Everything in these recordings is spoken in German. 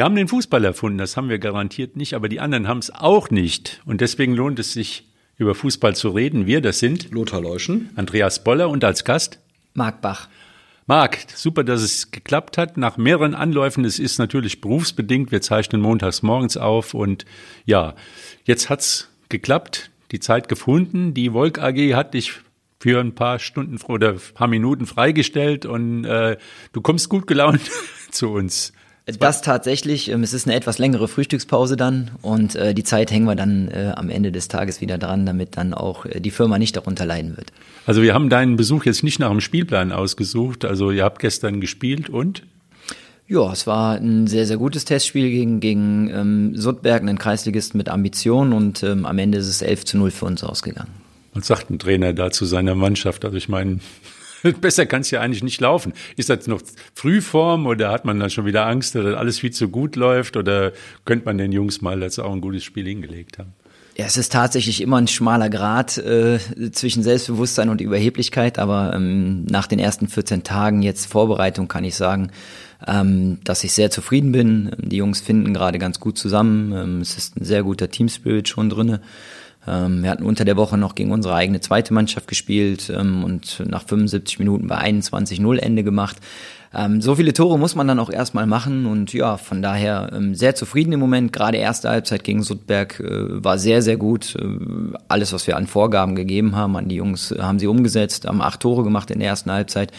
Wir haben den Fußball erfunden, das haben wir garantiert nicht, aber die anderen haben es auch nicht. Und deswegen lohnt es sich, über Fußball zu reden. Wir, das sind Lothar Leuschen, Andreas Boller und als Gast Marc Bach. Marc, super, dass es geklappt hat. Nach mehreren Anläufen, es ist natürlich berufsbedingt, wir zeichnen montags morgens auf und ja, jetzt hat's geklappt, die Zeit gefunden. Die Volk AG hat dich für ein paar Stunden oder ein paar Minuten freigestellt und äh, du kommst gut gelaunt zu uns. Das tatsächlich, ähm, es ist eine etwas längere Frühstückspause dann und äh, die Zeit hängen wir dann äh, am Ende des Tages wieder dran, damit dann auch äh, die Firma nicht darunter leiden wird. Also wir haben deinen Besuch jetzt nicht nach dem Spielplan ausgesucht, also ihr habt gestern gespielt und? Ja, es war ein sehr, sehr gutes Testspiel gegen, gegen ähm, Suttberg, einen Kreisligisten mit Ambition und ähm, am Ende ist es 11 zu 0 für uns ausgegangen. Was sagt ein Trainer da zu seiner Mannschaft? Also ich meine, Besser kann es ja eigentlich nicht laufen. Ist das noch Frühform oder hat man dann schon wieder Angst, dass alles viel zu gut läuft oder könnte man den Jungs mal jetzt auch ein gutes Spiel hingelegt haben? Ja, es ist tatsächlich immer ein schmaler Grad äh, zwischen Selbstbewusstsein und Überheblichkeit, aber ähm, nach den ersten 14 Tagen jetzt Vorbereitung kann ich sagen, ähm, dass ich sehr zufrieden bin. Die Jungs finden gerade ganz gut zusammen. Ähm, es ist ein sehr guter Teamspirit schon drinne. Ähm, wir hatten unter der Woche noch gegen unsere eigene zweite Mannschaft gespielt ähm, und nach 75 Minuten bei 21-0 Ende gemacht. Ähm, so viele Tore muss man dann auch erstmal machen und ja, von daher sehr zufrieden im Moment. Gerade erste Halbzeit gegen Sudberg äh, war sehr, sehr gut. Äh, alles, was wir an Vorgaben gegeben haben, an die Jungs äh, haben sie umgesetzt, haben acht Tore gemacht in der ersten Halbzeit.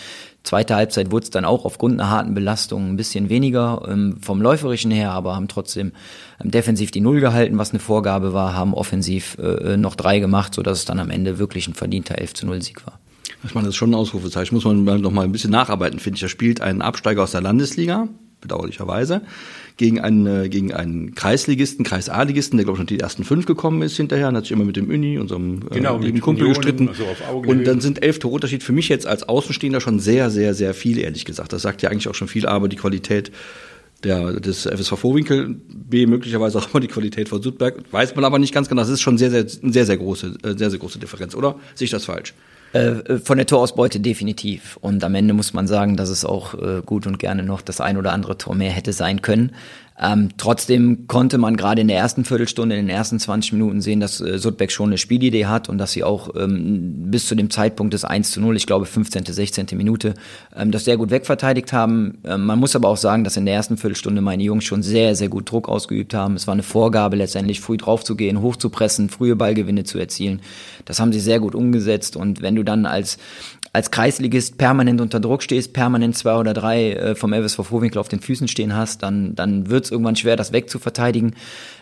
Zweite Halbzeit wurde es dann auch aufgrund einer harten Belastung ein bisschen weniger ähm, vom Läuferischen her, aber haben trotzdem ähm, defensiv die Null gehalten, was eine Vorgabe war, haben offensiv äh, noch drei gemacht, sodass es dann am Ende wirklich ein verdienter 11 zu 0 Sieg war. Ich meine, das ist schon ein Ausrufezeichen. Muss man noch mal ein bisschen nacharbeiten, finde ich. Er spielt einen Absteiger aus der Landesliga, bedauerlicherweise, gegen einen, äh, gegen einen Kreisligisten, Kreis-A-Ligisten, der, glaube ich, schon die ersten fünf gekommen ist hinterher, und hat sich immer mit dem Uni, unserem äh, genau, lieben Kumpel gestritten. Also und dann sind elf Tore Unterschied für mich jetzt als Außenstehender schon sehr, sehr, sehr viel, ehrlich gesagt. Das sagt ja eigentlich auch schon viel, aber die Qualität der, des FSV Vorwinkel, B möglicherweise auch immer die Qualität von Südberg, weiß man aber nicht ganz genau. Das ist schon sehr, sehr, sehr, sehr große, äh, sehr, sehr große Differenz, oder? Sehe ich das falsch? Äh, von der Torausbeute definitiv. Und am Ende muss man sagen, dass es auch äh, gut und gerne noch das ein oder andere Tor mehr hätte sein können. Ähm, trotzdem konnte man gerade in der ersten Viertelstunde, in den ersten 20 Minuten sehen, dass äh, Sudbeck schon eine Spielidee hat und dass sie auch ähm, bis zu dem Zeitpunkt des 1 zu 0, ich glaube 15., 16. Minute, ähm, das sehr gut wegverteidigt haben. Ähm, man muss aber auch sagen, dass in der ersten Viertelstunde meine Jungs schon sehr, sehr gut Druck ausgeübt haben. Es war eine Vorgabe letztendlich, früh draufzugehen, hochzupressen, frühe Ballgewinne zu erzielen. Das haben sie sehr gut umgesetzt und wenn du dann als als Kreisligist permanent unter Druck stehst, permanent zwei oder drei äh, vom FSV Vorwinkel auf den Füßen stehen hast, dann, dann wird es irgendwann schwer, das wegzuverteidigen.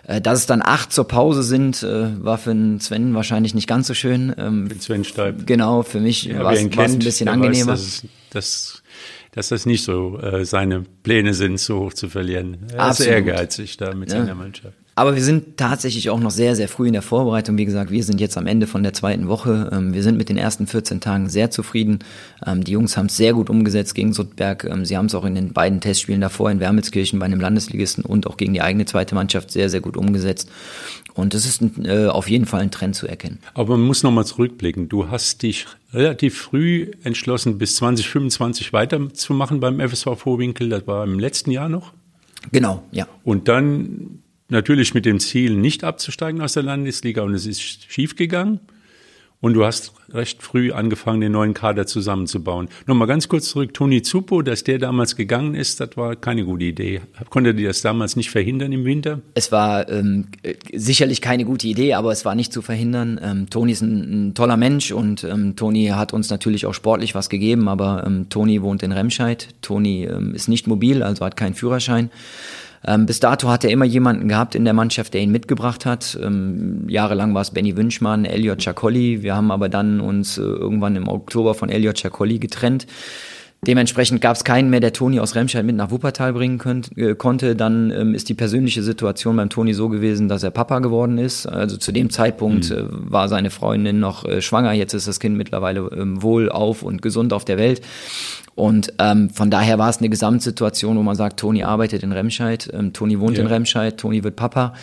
Äh, dass es dann acht zur Pause sind, äh, war für den Sven wahrscheinlich nicht ganz so schön. Ähm, für Sven Steib. Genau, für mich ja, war es ein bisschen angenehmer. Weiß, dass, dass, dass das nicht so äh, seine Pläne sind, so hoch zu verlieren. Er ist ehrgeizig da mit ja. seiner Mannschaft. Aber wir sind tatsächlich auch noch sehr, sehr früh in der Vorbereitung. Wie gesagt, wir sind jetzt am Ende von der zweiten Woche. Ähm, wir sind mit den ersten 14 Tagen sehr zufrieden. Ähm, die Jungs haben es sehr gut umgesetzt gegen Suttberg. Ähm, sie haben es auch in den beiden Testspielen davor in Wermelskirchen bei einem Landesligisten und auch gegen die eigene zweite Mannschaft sehr, sehr gut umgesetzt. Und es ist äh, auf jeden Fall ein Trend zu erkennen. Aber man muss nochmal zurückblicken. Du hast dich relativ früh entschlossen, bis 2025 weiterzumachen beim FSV Vorwinkel. Das war im letzten Jahr noch. Genau, ja. Und dann natürlich mit dem Ziel, nicht abzusteigen aus der Landesliga und es ist schiefgegangen. Und du hast recht früh angefangen, den neuen Kader zusammenzubauen. Nochmal ganz kurz zurück, Toni Zupo, dass der damals gegangen ist, das war keine gute Idee. Konnte dir das damals nicht verhindern im Winter? Es war ähm, sicherlich keine gute Idee, aber es war nicht zu verhindern. Ähm, Toni ist ein, ein, toller Mensch und ähm, Toni hat uns natürlich auch sportlich was gegeben, aber ähm, Toni wohnt in Remscheid. Toni ähm, ist nicht mobil, also hat keinen Führerschein. Ähm, bis dato hat er immer jemanden gehabt in der Mannschaft, der ihn mitgebracht hat. Ähm, jahrelang war es Benny Wünschmann, Elliot Ciacolli. Wir haben aber dann uns äh, irgendwann im Oktober von Elliot Ciacolli getrennt. Dementsprechend gab es keinen mehr, der Toni aus Remscheid mit nach Wuppertal bringen könnt, äh, konnte. Dann ähm, ist die persönliche Situation beim Toni so gewesen, dass er Papa geworden ist. Also zu dem Zeitpunkt mhm. äh, war seine Freundin noch äh, schwanger. Jetzt ist das Kind mittlerweile ähm, wohl auf und gesund auf der Welt. Und ähm, von daher war es eine Gesamtsituation, wo man sagt, Toni arbeitet in Remscheid, ähm, Toni wohnt ja. in Remscheid, Toni wird Papa.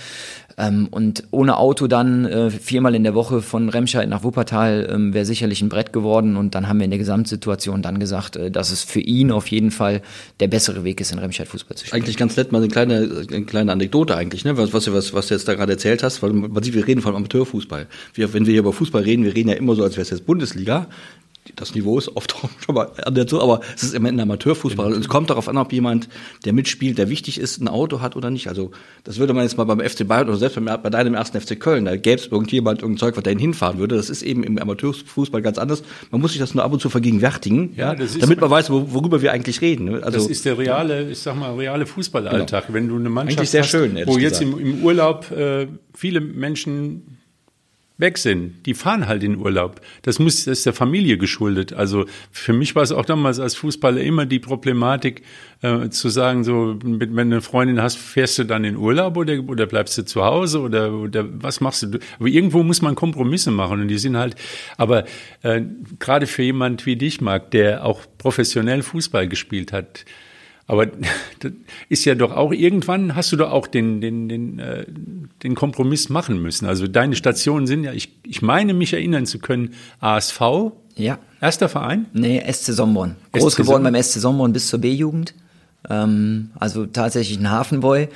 Ähm, und ohne Auto dann äh, viermal in der Woche von Remscheid nach Wuppertal ähm, wäre sicherlich ein Brett geworden. Und dann haben wir in der Gesamtsituation dann gesagt, äh, dass es für ihn auf jeden Fall der bessere Weg ist, in Remscheid Fußball zu spielen. Eigentlich ganz nett mal eine kleine, eine kleine Anekdote eigentlich, ne? was, was, was, was du jetzt da gerade erzählt hast, weil man sieht, wir reden von Amateurfußball. Wir, wenn wir hier über Fußball reden, wir reden ja immer so, als wäre es jetzt Bundesliga das Niveau ist oft schon mal an der Tour, aber es ist immer ein Amateurfußball. Und es kommt darauf an, ob jemand, der mitspielt, der wichtig ist, ein Auto hat oder nicht. Also das würde man jetzt mal beim FC Bayern oder selbst bei deinem ersten FC Köln, da gäbe es irgendjemand irgendein Zeug, was dahin hinfahren würde. Das ist eben im Amateurfußball ganz anders. Man muss sich das nur ab und zu vergegenwärtigen, ja, damit man weiß, worüber wir eigentlich reden. Ne? Also, das ist der reale, ich sag mal, reale Fußballalltag. Genau. Wenn du eine Mannschaft sehr hast, schön, wo jetzt im, im, Urlaub äh, viele Menschen weg sind. Die fahren halt in Urlaub. Das muss, das ist der Familie geschuldet. Also für mich war es auch damals als Fußballer immer die Problematik, äh, zu sagen, so, wenn du eine Freundin hast, fährst du dann in Urlaub oder, oder bleibst du zu Hause oder, oder was machst du? Aber irgendwo muss man Kompromisse machen und die sind halt, aber äh, gerade für jemand wie dich, Marc, der auch professionell Fußball gespielt hat, aber das ist ja doch auch irgendwann hast du doch auch den, den, den, äh, den Kompromiss machen müssen. Also deine Stationen sind ja, ich, ich meine mich erinnern zu können, ASV. Ja. Erster Verein? Nee, SC Somborn. Groß SC geworden beim SC Somborn bis zur B-Jugend. Ähm, also tatsächlich ein Hafenboy.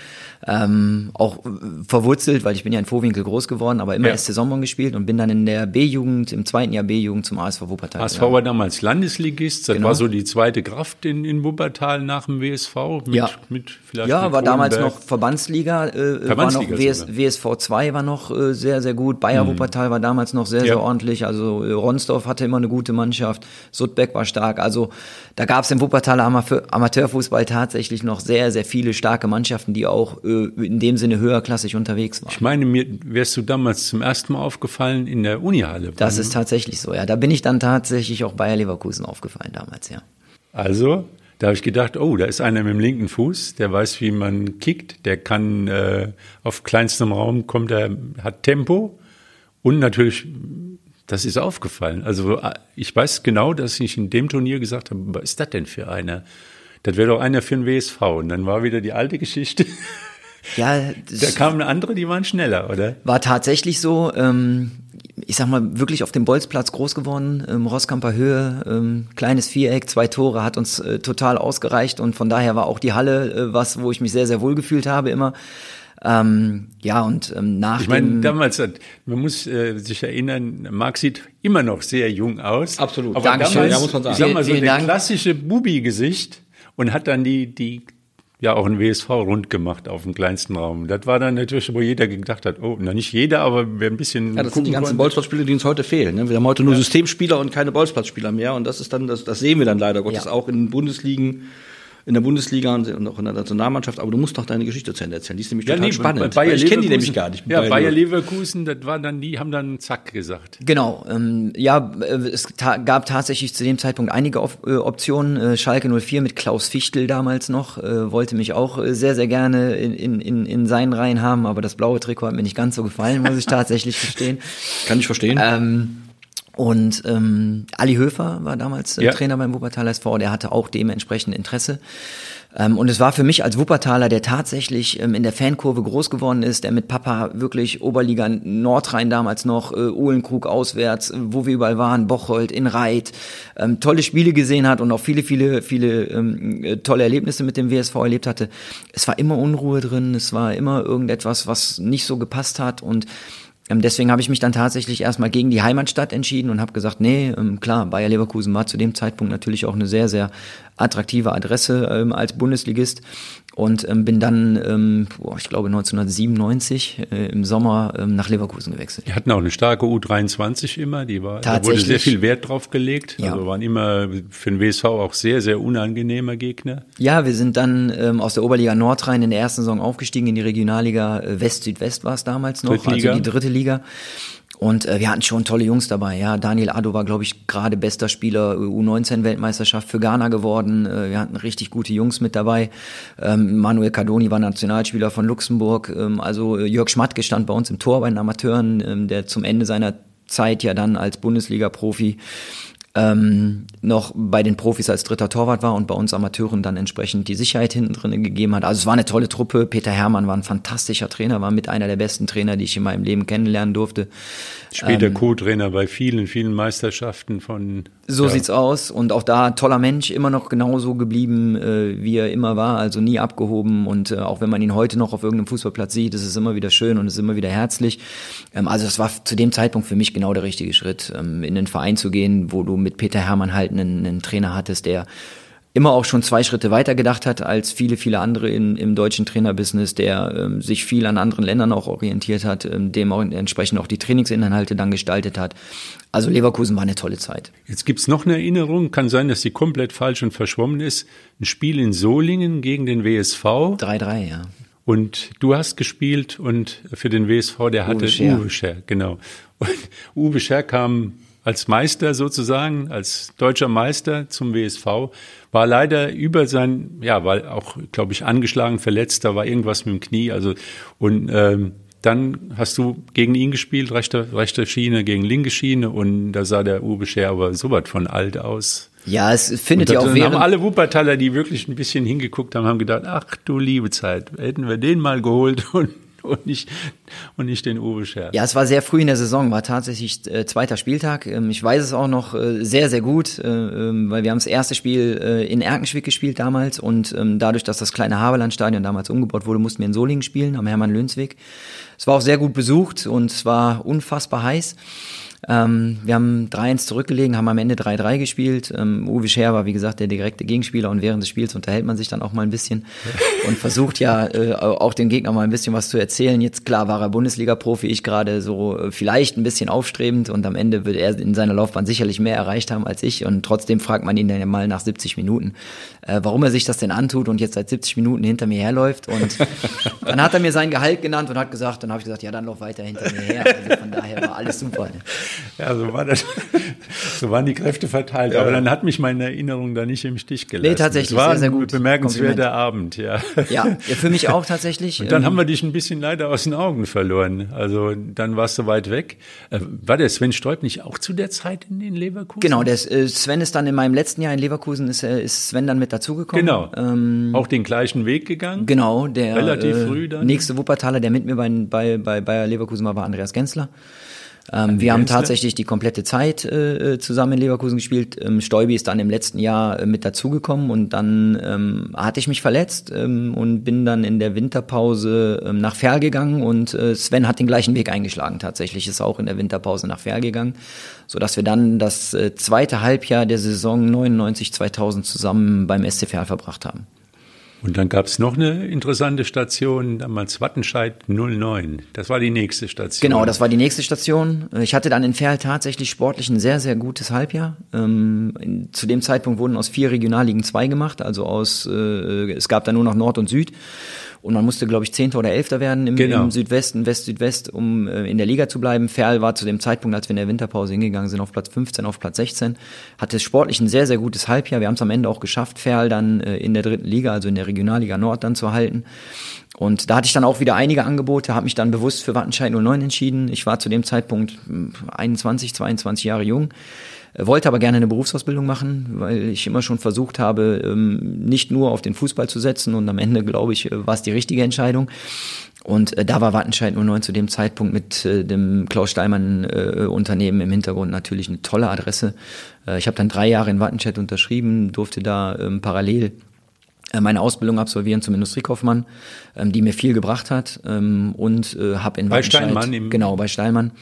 Ähm, auch verwurzelt, weil ich bin ja in Vorwinkel groß geworden, aber immer ja. SC Sommern gespielt und bin dann in der B-Jugend, im zweiten Jahr B-Jugend zum ASV Wuppertal. ASV war damals Landesligist, das genau. war so die zweite Kraft in, in Wuppertal nach dem WSV. Mit, ja, mit vielleicht ja mit war damals noch Verbandsliga, äh, Verbandsliga war noch WS, WSV 2 war noch äh, sehr, sehr gut, Bayer mhm. Wuppertal war damals noch sehr, ja. sehr ordentlich, also äh, Ronsdorf hatte immer eine gute Mannschaft, Sudbeck war stark, also da gab es im Wuppertaler Amateurfußball tatsächlich noch sehr, sehr viele starke Mannschaften, die auch äh, in dem Sinne höherklassig unterwegs waren. Ich meine, mir wärst du damals zum ersten Mal aufgefallen in der Unihalle. Das ist tatsächlich so, ja. Da bin ich dann tatsächlich auch Bayer Leverkusen aufgefallen damals, ja. Also, da habe ich gedacht, oh, da ist einer mit dem linken Fuß, der weiß, wie man kickt, der kann äh, auf kleinstem Raum kommt, er hat Tempo und natürlich, das ist aufgefallen. Also äh, ich weiß genau, dass ich in dem Turnier gesagt habe, was ist das denn für einer? Das wäre doch einer für den WSV. Und dann war wieder die alte Geschichte. Ja, da kamen andere, die waren schneller, oder? War tatsächlich so. Ähm, ich sag mal, wirklich auf dem Bolzplatz groß geworden, ähm, Rosskamper Höhe, ähm, kleines Viereck, zwei Tore, hat uns äh, total ausgereicht und von daher war auch die Halle äh, was, wo ich mich sehr, sehr wohl gefühlt habe immer. Ähm, ja, und ähm, nach Ich meine, damals, hat, man muss äh, sich erinnern, Marc sieht immer noch sehr jung aus. Absolut. Aber Dankeschön. damals, ja, muss man sagen. Ich sag mal so, der klassische Bubi-Gesicht und hat dann die, die ja auch ein WSV rund gemacht auf dem kleinsten Raum. Das war dann natürlich, wo jeder gedacht hat, oh, na nicht jeder, aber wer ein bisschen. Ja, das sind die ganzen Bolzplatzspieler, die uns heute fehlen. Ne? Wir haben heute nur ja. Systemspieler und keine Bolzplatzspieler mehr und das ist dann, das, das sehen wir dann leider Gottes ja. auch in Bundesligen in der Bundesliga und auch in der Nationalmannschaft, aber du musst doch deine Geschichte zu Ende erzählen. Die ist nämlich ja, total nee, spannend. Bayer ich kenne die nämlich gar nicht. Ja, Bayer Leverkusen, das war dann, die haben dann zack gesagt. Genau, ähm, ja, äh, es ta gab tatsächlich zu dem Zeitpunkt einige Op äh, Optionen. Äh, Schalke 04 mit Klaus Fichtel damals noch, äh, wollte mich auch sehr, sehr gerne in, in, in seinen Reihen haben, aber das blaue Trikot hat mir nicht ganz so gefallen, muss ich tatsächlich gestehen. Kann ich verstehen. Ähm, und ähm, Ali Höfer war damals äh, ja. Trainer beim Wuppertaler SV, der hatte auch dementsprechend Interesse. Ähm, und es war für mich als Wuppertaler, der tatsächlich ähm, in der Fankurve groß geworden ist, der mit Papa wirklich Oberliga Nordrhein damals noch, äh, Ohlenkrug auswärts, äh, wo wir überall waren, Bocholt, in Reit, ähm, tolle Spiele gesehen hat und auch viele, viele, viele ähm, äh, tolle Erlebnisse mit dem WSV erlebt hatte. Es war immer Unruhe drin, es war immer irgendetwas, was nicht so gepasst hat und deswegen habe ich mich dann tatsächlich erstmal gegen die Heimatstadt entschieden und habe gesagt, nee, ähm, klar, Bayer Leverkusen war zu dem Zeitpunkt natürlich auch eine sehr, sehr attraktive Adresse ähm, als Bundesligist und ähm, bin dann, ähm, boah, ich glaube 1997 äh, im Sommer ähm, nach Leverkusen gewechselt. Die hatten auch eine starke U23 immer, die war, da wurde sehr viel Wert drauf gelegt. Ja. Also waren immer für den WSV auch sehr, sehr unangenehmer Gegner. Ja, wir sind dann ähm, aus der Oberliga Nordrhein in der ersten Saison aufgestiegen in die Regionalliga äh, West-Südwest war es damals noch, also die dritte Liga. Und äh, wir hatten schon tolle Jungs dabei. Ja, Daniel Addo war, glaube ich, gerade bester Spieler U19-Weltmeisterschaft für Ghana geworden. Äh, wir hatten richtig gute Jungs mit dabei. Ähm, Manuel Cardoni war Nationalspieler von Luxemburg. Ähm, also äh, Jörg Schmatke stand bei uns im Tor bei den Amateuren, ähm, der zum Ende seiner Zeit ja dann als Bundesliga-Profi ähm, noch bei den Profis als dritter Torwart war und bei uns Amateuren dann entsprechend die Sicherheit hinten drin gegeben hat. Also es war eine tolle Truppe. Peter Hermann war ein fantastischer Trainer, war mit einer der besten Trainer, die ich in meinem Leben kennenlernen durfte. Später ähm, Co-Trainer bei vielen, vielen Meisterschaften von. So ja. sieht's aus. Und auch da toller Mensch, immer noch genauso geblieben, äh, wie er immer war, also nie abgehoben. Und äh, auch wenn man ihn heute noch auf irgendeinem Fußballplatz sieht, ist es immer wieder schön und ist immer wieder herzlich. Ähm, also es war zu dem Zeitpunkt für mich genau der richtige Schritt, ähm, in den Verein zu gehen, wo du mit Peter Hermann halt einen, einen Trainer hattest, der immer auch schon zwei Schritte weiter gedacht hat als viele, viele andere in, im deutschen Trainerbusiness, der ähm, sich viel an anderen Ländern auch orientiert hat, ähm, dem auch entsprechend auch die Trainingsinhalte dann gestaltet hat. Also Leverkusen war eine tolle Zeit. Jetzt gibt's noch eine Erinnerung, kann sein, dass die komplett falsch und verschwommen ist. Ein Spiel in Solingen gegen den WSV. 3-3, ja. Und du hast gespielt und für den WSV, der hatte Uwe Scher, Uwe Scher genau. Und Uwe Scher kam als Meister sozusagen, als deutscher Meister zum WSV, war leider über sein, ja, war auch, glaube ich, angeschlagen, verletzt, da war irgendwas mit dem Knie, also und ähm, dann hast du gegen ihn gespielt, rechte, rechte Schiene gegen linke Schiene und da sah der Uwe Scher aber so was von alt aus. Ja, es findet ja auch während... haben alle Wuppertaler, die wirklich ein bisschen hingeguckt haben, haben gedacht, ach du liebe Zeit, hätten wir den mal geholt und und nicht, und nicht den Uwe Scherz. Ja, es war sehr früh in der Saison, war tatsächlich äh, zweiter Spieltag. Ähm, ich weiß es auch noch äh, sehr, sehr gut, äh, ähm, weil wir haben das erste Spiel äh, in Erkenschwick gespielt damals und ähm, dadurch, dass das kleine Haberlandstadion damals umgebaut wurde, mussten wir in Solingen spielen, am Hermann-Lönsweg. Es war auch sehr gut besucht und es war unfassbar heiß. Ähm, wir haben 3-1 zurückgelegen, haben am Ende 3-3 gespielt. Ähm, Uwe Scher war, wie gesagt, der direkte Gegenspieler und während des Spiels unterhält man sich dann auch mal ein bisschen und versucht ja äh, auch dem Gegner mal ein bisschen was zu erzählen. Jetzt klar war er Bundesliga-Profi, ich gerade so äh, vielleicht ein bisschen aufstrebend und am Ende wird er in seiner Laufbahn sicherlich mehr erreicht haben als ich und trotzdem fragt man ihn dann ja mal nach 70 Minuten, äh, warum er sich das denn antut und jetzt seit 70 Minuten hinter mir herläuft und dann hat er mir sein Gehalt genannt und hat gesagt, dann habe ich gesagt, ja, dann lauf weiter hinter mir her. Also von daher war alles super. Ne? Ja, so war das. So waren die Kräfte verteilt. Ja. Aber dann hat mich meine Erinnerung da nicht im Stich gelassen. Nee, tatsächlich. Es war sehr, sehr gut. ein bemerkenswerter Abend, ja. Ja, ja, für mich auch tatsächlich. Und dann ähm, haben wir dich ein bisschen leider aus den Augen verloren. Also dann warst du weit weg. Äh, war der Sven Stolp nicht auch zu der Zeit in, in Leverkusen? Genau, der äh, Sven ist dann in meinem letzten Jahr in Leverkusen, ist, äh, ist Sven dann mit dazugekommen. Genau. Ähm, auch den gleichen Weg gegangen. Genau, der relativ äh, früh dann. nächste Wuppertaler, der mit mir bei, bei, bei Bayer Leverkusen war, war Andreas Gensler. Ähm, wir haben tatsächlich die komplette Zeit äh, zusammen in Leverkusen gespielt. Ähm, Stolbi ist dann im letzten Jahr äh, mit dazugekommen und dann ähm, hatte ich mich verletzt ähm, und bin dann in der Winterpause ähm, nach Ferl gegangen und äh, Sven hat den gleichen Weg eingeschlagen tatsächlich, ist auch in der Winterpause nach Ferl gegangen, sodass wir dann das äh, zweite Halbjahr der Saison 99-2000 zusammen beim SC Verl verbracht haben. Und dann gab es noch eine interessante Station, damals Wattenscheid 09. Das war die nächste Station. Genau, das war die nächste Station. Ich hatte dann in Ferl tatsächlich sportlich ein sehr, sehr gutes Halbjahr. Ähm, zu dem Zeitpunkt wurden aus vier Regionalligen zwei gemacht, also aus, äh, es gab da nur noch Nord und Süd. Und man musste, glaube ich, Zehnter oder Elfter werden im, genau. im Südwesten, West-Südwest, um äh, in der Liga zu bleiben. Ferl war zu dem Zeitpunkt, als wir in der Winterpause hingegangen sind, auf Platz 15, auf Platz 16. Hatte sportlich ein sehr, sehr gutes Halbjahr. Wir haben es am Ende auch geschafft, Ferl dann äh, in der dritten Liga, also in der Regionalliga Nord dann zu halten. Und da hatte ich dann auch wieder einige Angebote, habe mich dann bewusst für Wattenscheid 09 entschieden. Ich war zu dem Zeitpunkt 21, hm, 22 Jahre jung wollte aber gerne eine Berufsausbildung machen, weil ich immer schon versucht habe, ähm, nicht nur auf den Fußball zu setzen und am Ende, glaube ich, war es die richtige Entscheidung. Und äh, da war Wattenscheid 09 zu dem Zeitpunkt mit äh, dem Klaus Steinmann äh, Unternehmen im Hintergrund natürlich eine tolle Adresse. Äh, ich habe dann drei Jahre in Wattenscheid unterschrieben, durfte da ähm, parallel äh, meine Ausbildung absolvieren zum Industriekaufmann, ähm, die mir viel gebracht hat und äh, habe in bei Wattenscheid, Steinmann im genau bei Steinmann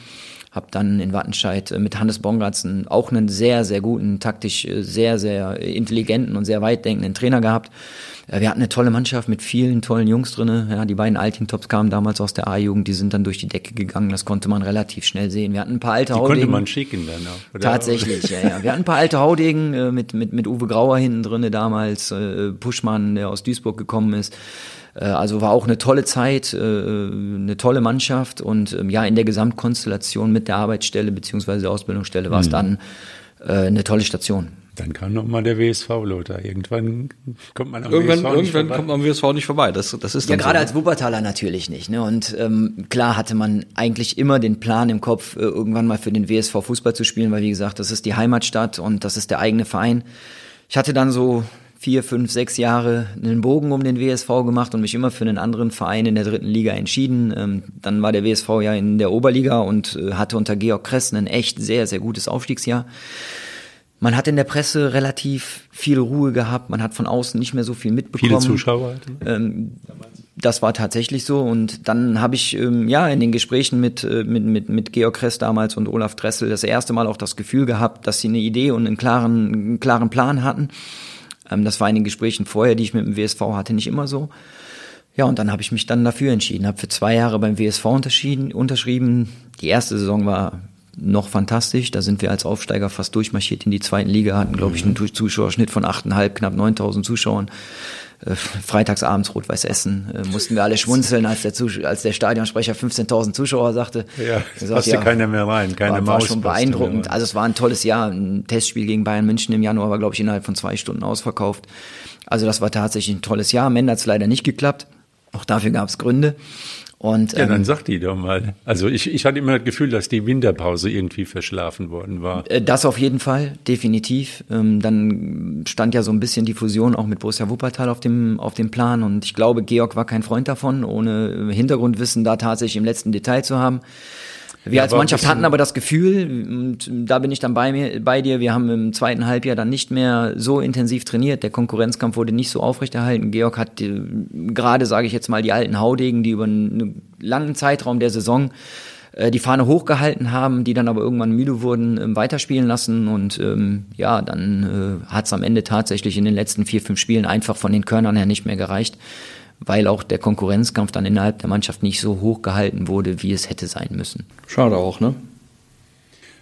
habe dann in Wattenscheid äh, mit Hannes Bongatz auch einen sehr, sehr guten, taktisch äh, sehr, sehr intelligenten und sehr weit denkenden Trainer gehabt. Äh, wir hatten eine tolle Mannschaft mit vielen tollen Jungs drinne. Ja, die beiden Alting-Tops kamen damals aus der A-Jugend, die sind dann durch die Decke gegangen. Das konnte man relativ schnell sehen. Wir hatten ein paar alte die Haudegen. konnte man schicken dann auch. Oder? Tatsächlich, ja, ja. Wir hatten ein paar alte Haudegen mit, mit, mit Uwe Grauer hinten drinne damals, Puschmann, der aus Duisburg gekommen ist. Äh, also war auch eine tolle Zeit, äh, eine tolle Mannschaft und ähm, ja, in der Gesamtkonstellation mit der Arbeitsstelle beziehungsweise der Ausbildungsstelle war es mhm. dann äh, eine tolle Station. Dann kam noch mal der WSV, Lothar. Irgendwann kommt man am irgendwann, WSV nicht Irgendwann vorbei. kommt man am WSV nicht vorbei. Das, das ist ja gerade so. als Wuppertaler natürlich nicht. Ne? Und ähm, klar hatte man eigentlich immer den Plan im Kopf, irgendwann mal für den WSV Fußball zu spielen, weil wie gesagt, das ist die Heimatstadt und das ist der eigene Verein. Ich hatte dann so vier, fünf, sechs Jahre einen Bogen um den WSV gemacht und mich immer für einen anderen Verein in der dritten Liga entschieden. Ähm, dann war der WSV ja in der Oberliga und äh, hatte unter Georg Kress ein echt sehr, sehr gutes Aufstiegsjahr. Man hat in der Presse relativ viel Ruhe gehabt, man hat von außen nicht mehr so viel mitbekommen. Viele Zuschauer. Halt, ne? Ähm, das war tatsächlich so. Und dann habe ich ähm, ja in den Gesprächen mit, äh, mit, mit, mit Georg Kress damals und Olaf Dressel das erste Mal auch das Gefühl gehabt, dass sie eine Idee und einen klaren, einen klaren Plan hatten. Ähm, das war in den Gesprächen vorher, die ich mit dem WSV hatte, nicht immer so. Ja, und dann habe ich mich dann dafür entschieden, habe für zwei Jahre beim WSV unterschrieben. Die erste Saison war noch fantastisch. Da sind wir als Aufsteiger fast durchmarschiert in die zweiten Liga, hatten, glaube ich, einen Zuschauerschnitt von 8,5, knapp 9.000 Zuschauern. Äh, freitagsabends Rot-Weiß Essen, äh, mussten wir alle schmunzeln, als der, Zus als der Stadionsprecher 15.000 Zuschauer sagte. Ja, es passte ja, keiner mehr rein, keine war, Maus. War schon beeindruckend. Also es war ein tolles Jahr. Ein Testspiel gegen Bayern München im Januar war, glaube ich, innerhalb von zwei Stunden ausverkauft. Also das war tatsächlich ein tolles Jahr. Am Ende hat es leider nicht geklappt. Auch dafür gab es Gründe. Und, ja, dann ähm, sag die doch mal. Also ich, ich hatte immer das Gefühl, dass die Winterpause irgendwie verschlafen worden war. Äh, das auf jeden Fall, definitiv. Ähm, dann stand ja so ein bisschen die Fusion auch mit Borussia Wuppertal auf dem, auf dem Plan und ich glaube, Georg war kein Freund davon, ohne Hintergrundwissen da tatsächlich im letzten Detail zu haben. Wir ja, als Mannschaft hatten aber das Gefühl, und da bin ich dann bei mir, bei dir, wir haben im zweiten Halbjahr dann nicht mehr so intensiv trainiert. Der Konkurrenzkampf wurde nicht so aufrechterhalten. Georg hat die, gerade, sage ich jetzt mal, die alten Haudegen, die über einen langen Zeitraum der Saison äh, die Fahne hochgehalten haben, die dann aber irgendwann müde wurden, ähm, weiterspielen lassen. Und ähm, ja, dann äh, hat es am Ende tatsächlich in den letzten vier, fünf Spielen einfach von den Körnern her nicht mehr gereicht weil auch der Konkurrenzkampf dann innerhalb der Mannschaft nicht so hoch gehalten wurde, wie es hätte sein müssen. Schade auch, ne?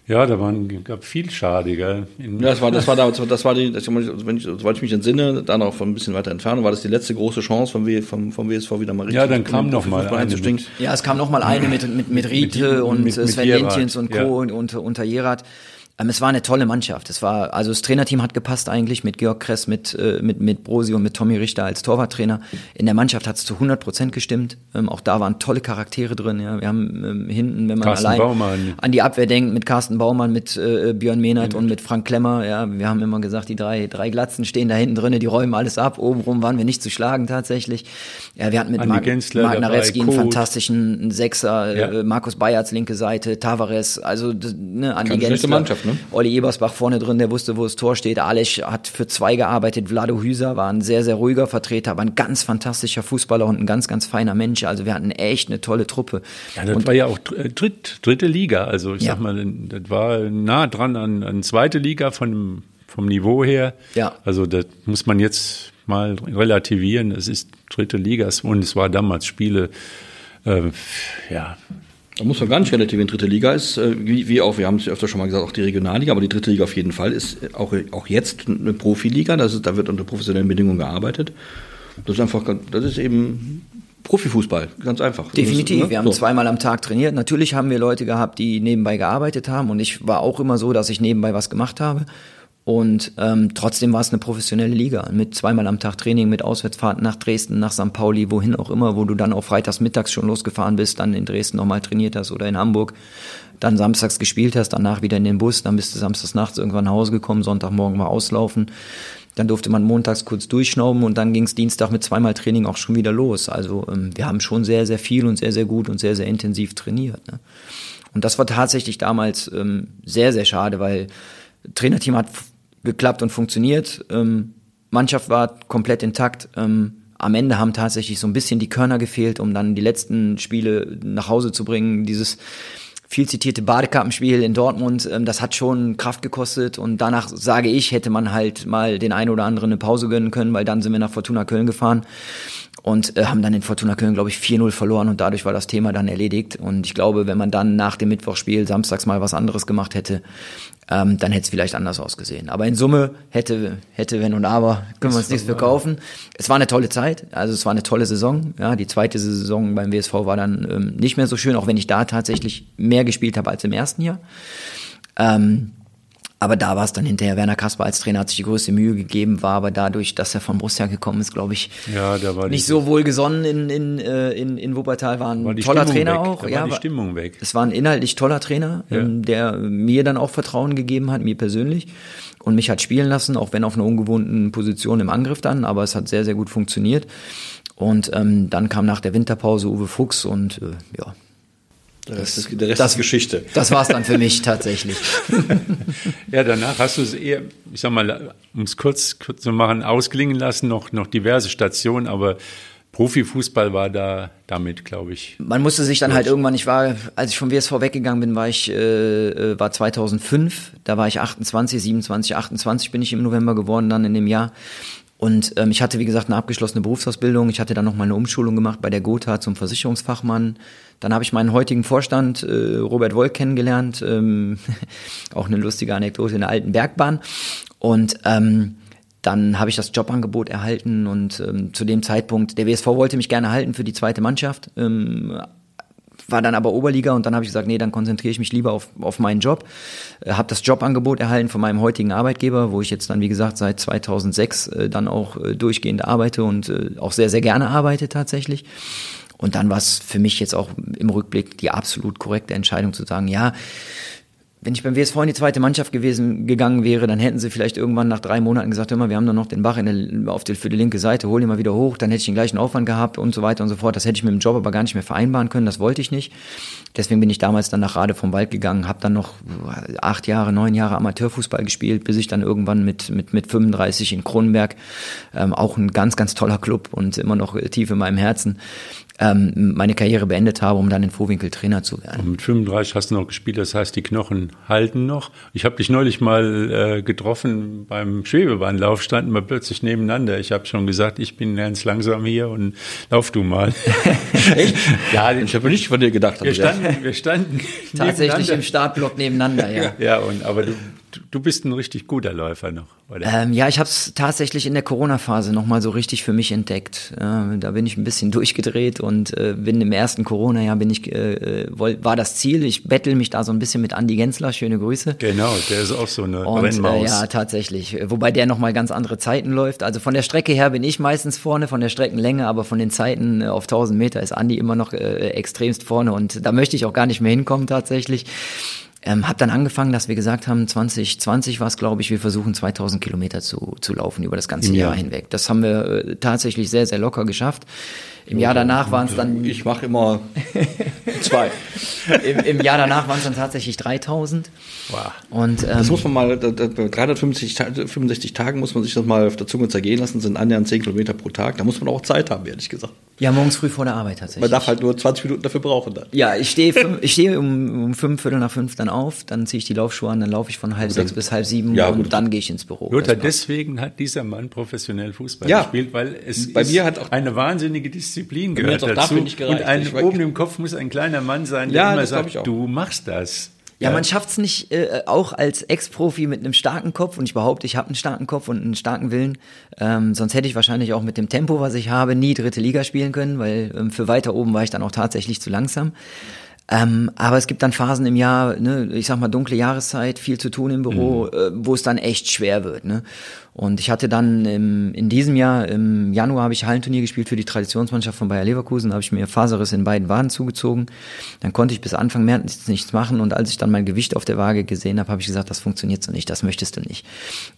Ja, da waren, gab viel Schade, gell? ja, das war, das war, da, das war die, das, wenn ich, soweit ich mich entsinne, dann auch von ein bisschen weiter entfernt, war das die letzte große Chance vom, w, vom, vom WSV wieder mal richtig. Ja, dann kam noch mal eine. Mit, ja, es kam noch mal eine mit, mit, mit Riete mit, und mit, Sven Lentjens und Co. Ja. und, und unter Jerat. Ähm, es war eine tolle Mannschaft. Es war, also das Trainerteam hat gepasst eigentlich mit Georg Kress, mit, äh, mit, mit Brosi und mit Tommy Richter als Torwarttrainer. In der Mannschaft hat es zu 100 Prozent gestimmt. Ähm, auch da waren tolle Charaktere drin. Ja. Wir haben ähm, hinten, wenn man Carsten allein Baumann. an die Abwehr denkt, mit Carsten Baumann, mit äh, Björn Mehnert und mit Frank Klemmer. Ja, wir haben immer gesagt, die drei, drei Glatzen stehen da hinten drin, die räumen alles ab. Obenrum waren wir nicht zu schlagen tatsächlich. Ja, wir hatten mit Mark Naretzky einen fantastischen Sechser, ja. äh, Markus Bayerts linke Seite, Tavares, also ne, Andi Gensler. Mannschaft, ne? Olli Ebersbach vorne drin, der wusste, wo das Tor steht. Alech hat für zwei gearbeitet. Vlado Hüser war ein sehr, sehr ruhiger Vertreter, aber ein ganz fantastischer Fußballer und ein ganz, ganz feiner Mensch. Also wir hatten echt eine tolle Truppe. Ja, das und, war ja auch äh, dritt, dritte Liga. Also ich ja. sag mal, das war nah dran an, an zweite Liga von, vom Niveau her. Ja. Also das muss man jetzt mal relativieren. Es ist dritte Liga und es war damals Spiele, äh, ja, da muss man gar nicht relativ in dritte Liga ist, äh, wie, wie auch, wir haben es öfter schon mal gesagt, auch die Regionalliga, aber die dritte Liga auf jeden Fall ist auch, auch jetzt eine Profiliga, das ist, da wird unter professionellen Bedingungen gearbeitet. Das ist einfach, das ist eben Profifußball, ganz einfach. Definitiv. Ne? Wir haben so. zweimal am Tag trainiert. Natürlich haben wir Leute gehabt, die nebenbei gearbeitet haben und ich war auch immer so, dass ich nebenbei was gemacht habe. Und ähm, trotzdem war es eine professionelle Liga mit zweimal am Tag Training, mit Auswärtsfahrten nach Dresden, nach St. Pauli, wohin auch immer, wo du dann auch freitags mittags schon losgefahren bist, dann in Dresden nochmal trainiert hast oder in Hamburg, dann samstags gespielt hast, danach wieder in den Bus, dann bist du samstags nachts irgendwann nach Hause gekommen, Sonntagmorgen mal auslaufen. Dann durfte man montags kurz durchschnauben und dann ging es Dienstag mit zweimal Training auch schon wieder los. Also ähm, wir haben schon sehr, sehr viel und sehr, sehr gut und sehr, sehr intensiv trainiert. Ne? Und das war tatsächlich damals ähm, sehr, sehr schade, weil Trainerteam hat geklappt und funktioniert. Ähm, Mannschaft war komplett intakt. Ähm, am Ende haben tatsächlich so ein bisschen die Körner gefehlt, um dann die letzten Spiele nach Hause zu bringen. Dieses viel zitierte Badekappenspiel in Dortmund, ähm, das hat schon Kraft gekostet und danach sage ich, hätte man halt mal den einen oder anderen eine Pause gönnen können, weil dann sind wir nach Fortuna Köln gefahren und äh, haben dann in Fortuna Köln, glaube ich, 4-0 verloren und dadurch war das Thema dann erledigt. Und ich glaube, wenn man dann nach dem Mittwochspiel samstags mal was anderes gemacht hätte, ähm, dann hätte es vielleicht anders ausgesehen. Aber in Summe hätte, hätte, wenn und aber, können wir uns nichts verkaufen. Es war eine tolle Zeit, also es war eine tolle Saison. Ja, die zweite Saison beim WSV war dann ähm, nicht mehr so schön, auch wenn ich da tatsächlich mehr gespielt habe als im ersten Jahr. Ähm, Aber da war es dann hinterher. Werner Kasper als Trainer hat sich die größte Mühe gegeben, war aber dadurch, dass er von Borussia gekommen ist, glaube ich, ja, nicht so wohl gesonnen in, in, äh, in, in Wuppertal. War ein war toller Stimmung Trainer weg. auch. Da ja, war die Stimmung weg. Es war ein inhaltlich toller Trainer, ja. Ähm, der mir dann auch Vertrauen gegeben hat, mir persönlich. Und mich hat spielen lassen, auch wenn auf einer ungewohnten Position im Angriff dann, aber es hat sehr, sehr gut funktioniert. Und ähm, dann kam nach der Winterpause Uwe Fuchs und äh, ja, das, ist, der Rest das, ist Geschichte. Das war es dann für mich tatsächlich. ja, danach hast du es eher, ich sag mal, um es kurz, kurz zu machen, ausklingen lassen, noch, noch diverse Stationen, aber Profifußball war da damit, glaube ich. Man musste sich dann halt irgendwann, ich war, als ich vom WSV weggegangen bin, war ich, äh, äh war 2005, da war ich 28, 27, 28 bin ich im November geworden dann in dem Jahr. Und ähm, ich hatte, wie gesagt, eine abgeschlossene Berufsausbildung. Ich hatte dann noch mal eine Umschulung gemacht bei der Gotha zum Versicherungsfachmann. Dann habe ich meinen heutigen Vorstand, äh, Robert Wolk, kennengelernt. Ähm, auch eine lustige Anekdote in der alten Bergbahn. Und ähm, dann habe ich das Jobangebot erhalten und ähm, zu dem Zeitpunkt, der WSV wollte mich gerne halten für die zweite Mannschaft, ähm, war dann aber Oberliga und dann habe ich gesagt, nee, dann konzentriere ich mich lieber auf, auf meinen Job. Äh, habe das Jobangebot erhalten von meinem heutigen Arbeitgeber, wo ich jetzt dann, wie gesagt, seit 2006 äh, dann auch äh, durchgehend arbeite und äh, auch sehr, sehr gerne arbeite tatsächlich. Und dann war es für mich jetzt auch im Rückblick die absolut korrekte Entscheidung zu sagen, ja, wenn ich beim WSV in die zweite Mannschaft gewesen gegangen wäre, dann hätten sie vielleicht irgendwann nach drei Monaten gesagt, hör mal, wir haben doch noch den Bach der, auf die, für die linke Seite, hol ihn mal wieder hoch, dann hätte ich den gleichen Aufwand gehabt und so weiter und so fort. Das hätte ich mit dem Job aber gar nicht mehr vereinbaren können, das wollte ich nicht. Deswegen bin ich damals dann nach Rade vom Wald gegangen, habe dann noch acht Jahre, neun Jahre Amateurfußball gespielt, bis ich dann irgendwann mit, mit, mit 35 in Kronenberg, ähm, auch ein ganz, ganz toller Club und immer noch tief in meinem Herzen, ähm, meine Karriere beendet habe, um dann in Vorwinkel Trainer zu werden. Und mit 35 hast du noch gespielt, das heißt, die Knochen halten noch. Ich habe dich neulich mal äh, getroffen beim Schwebebahnlauf, standen wir plötzlich nebeneinander. Ich habe schon gesagt, ich bin ganz langsam hier und lauf du mal. Echt? Ja, ich habe nicht von dir gedacht. Wir standen, wir standen tatsächlich im Startblock nebeneinander, ja. ja, und aber du, du bist ein richtig guter Läufer noch, oder? Ähm, ja, ich habe es tatsächlich in der Corona-Phase nochmal so richtig für mich entdeckt. Äh, da bin ich ein bisschen durchgedreht und äh, bin im ersten Corona-Jahr bin ich, äh, äh war das Ziel. Ich bettel mich da so ein bisschen mit Andi Gensler, schöne Grüße. Genau, der ist auch so eine und, äh, Rennmaus. ja, tatsächlich. Wobei der nochmal ganz andere Zeiten läuft. Also von der Strecke her bin ich meistens vorne, von der Streckenlänge, aber von den Zeiten äh, auf 1000 Meter ist Andi immer noch extremst vorne und da möchte ich auch gar nicht mehr hinkommen tatsächlich. Ähm, hab dann angefangen, dass wir gesagt haben, 2020 war es, glaube ich, wir versuchen 2000 Kilometer zu, zu laufen über das ganze Jahr hinweg. Das haben wir äh, tatsächlich sehr, sehr locker geschafft. Im Jahr danach waren es dann. Ich mache immer zwei. Im, Im, Jahr danach waren es dann tatsächlich 3000. Wow. Und, ähm, das muss man mal, 365 65 Tagen muss man sich das mal auf der Zunge zergehen lassen, sind annähernd 10 Kilometer pro Tag. Da muss man auch Zeit haben, ehrlich gesagt. Ja, morgens früh vor der Arbeit tatsächlich. Man darf halt nur 20 Minuten dafür brauchen dann. Ja, ich stehe ich stehe um, um fünf, Viertel nach fünf dann auf, dann ziehe ich die Laufschuhe an, dann laufe ich von halb dann, sechs bis halb sieben ja, und gut. dann gehe ich ins Büro. Lothar, deswegen hat dieser Mann professionell Fußball ja. gespielt, weil es bei mir hat auch eine wahnsinnige Disziplin gehört dazu. Und ein, oben im Kopf muss ein kleiner Mann sein, der ja, immer sagt, du machst das. Ja, man schafft es nicht, äh, auch als Ex-Profi mit einem starken Kopf, und ich behaupte, ich habe einen starken Kopf und einen starken Willen, ähm, sonst hätte ich wahrscheinlich auch mit dem Tempo, was ich habe, nie dritte Liga spielen können, weil ähm, für weiter oben war ich dann auch tatsächlich zu langsam. Ähm, aber es gibt dann Phasen im Jahr, ne, ich sag mal dunkle Jahreszeit, viel zu tun im Büro, mhm. äh, wo es dann echt schwer wird. Ne? Und ich hatte dann im, in diesem Jahr, im Januar habe ich Hallenturnier gespielt für die Traditionsmannschaft von Bayer Leverkusen, da habe ich mir Faserriss in beiden Waden zugezogen. Dann konnte ich bis Anfang März nichts machen und als ich dann mein Gewicht auf der Waage gesehen habe, habe ich gesagt, das funktioniert so nicht, das möchtest du nicht.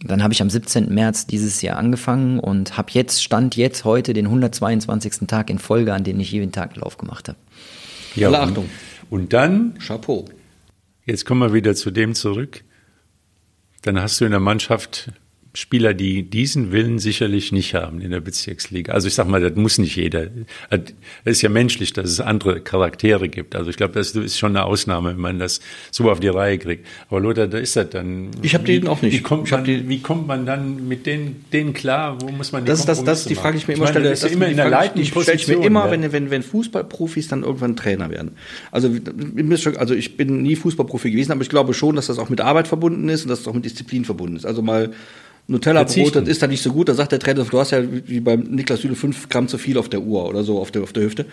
Dann habe ich am 17. März dieses Jahr angefangen und habe jetzt, stand jetzt heute den 122. Tag in Folge, an dem ich jeden Tag Lauf gemacht habe. Ja, Achtung. Und dann, Chapeau. Jetzt kommen wir wieder zu dem zurück. Dann hast du in der Mannschaft Spieler, die diesen Willen sicherlich nicht haben in der Bezirksliga. Also ich sag mal, das muss nicht jeder. Es ist ja menschlich, dass es andere Charaktere gibt. Also ich glaube, das ist schon eine Ausnahme, wenn man das so auf die Reihe kriegt. Aber Lothar, da ist das dann. Ich habe den auch nicht. Wie kommt, man, wie kommt man dann mit denen, denen klar? Wo muss man die das, das, das, die Frage ich mir immer stelle. Das ist immer in der leitenden Ich stelle mir immer, ja. wenn, wenn, wenn Fußballprofis dann irgendwann Trainer werden. Also, also ich bin nie Fußballprofi gewesen, aber ich glaube schon, dass das auch mit Arbeit verbunden ist und dass das auch mit Disziplin verbunden ist. Also mal Nutella-Brot, das ist da nicht so gut. Da sagt der Trainer, du hast ja wie beim Niklas Süle fünf Gramm zu viel auf der Uhr oder so auf der, auf der Hüfte.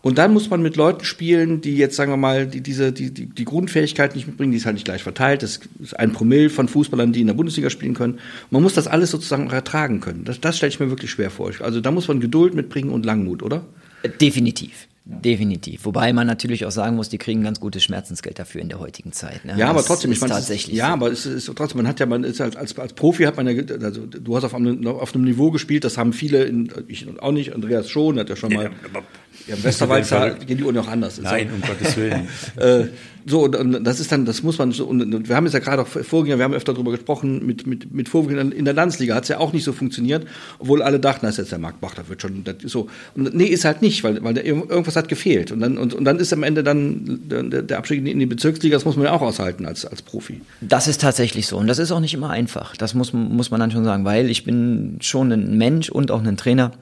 Und dann muss man mit Leuten spielen, die jetzt, sagen wir mal, die diese, die, die, die Grundfähigkeit nicht mitbringen, die ist halt nicht gleich verteilt. Das ist ein Promille von Fußballern, die in der Bundesliga spielen können. Und man muss das alles sozusagen ertragen können. Das, das stelle ich mir wirklich schwer vor. Also da muss man Geduld mitbringen und Langmut, oder? Definitiv. Definitiv. Wobei man natürlich auch sagen muss, die kriegen ganz gutes Schmerzensgeld dafür in der heutigen Zeit. Ne? Ja, das aber trotzdem, ich meine, tatsächlich. ja, so. aber es ist trotzdem, man hat ja, man ist als, als, als Profi hat man ja, also du hast auf einem, auf einem Niveau gespielt, das haben viele, in, ich auch nicht, Andreas schon, hat ja schon mal. Ja, ja, im Westerwald gehen die Uhren auch anders. Nein, um Gottes Willen. äh, so, und, und, das ist dann, das muss man so, und, und wir haben jetzt ja gerade auch vorgehen, wir haben öfter darüber gesprochen, mit, mit, mit Vorgängern in der Landesliga hat es ja auch nicht so funktioniert, obwohl alle dachten, das ist jetzt der Markt Bach, das wird schon, das ist so. Und nee, ist halt nicht, weil, weil der, irgendwas hat gefehlt. Und dann, und, und dann ist am Ende dann der, der Abstieg in die Bezirksliga, das muss man ja auch aushalten als, als Profi. Das ist tatsächlich so. Und das ist auch nicht immer einfach. Das muss, muss man dann schon sagen, weil ich bin schon ein Mensch und auch ein Trainer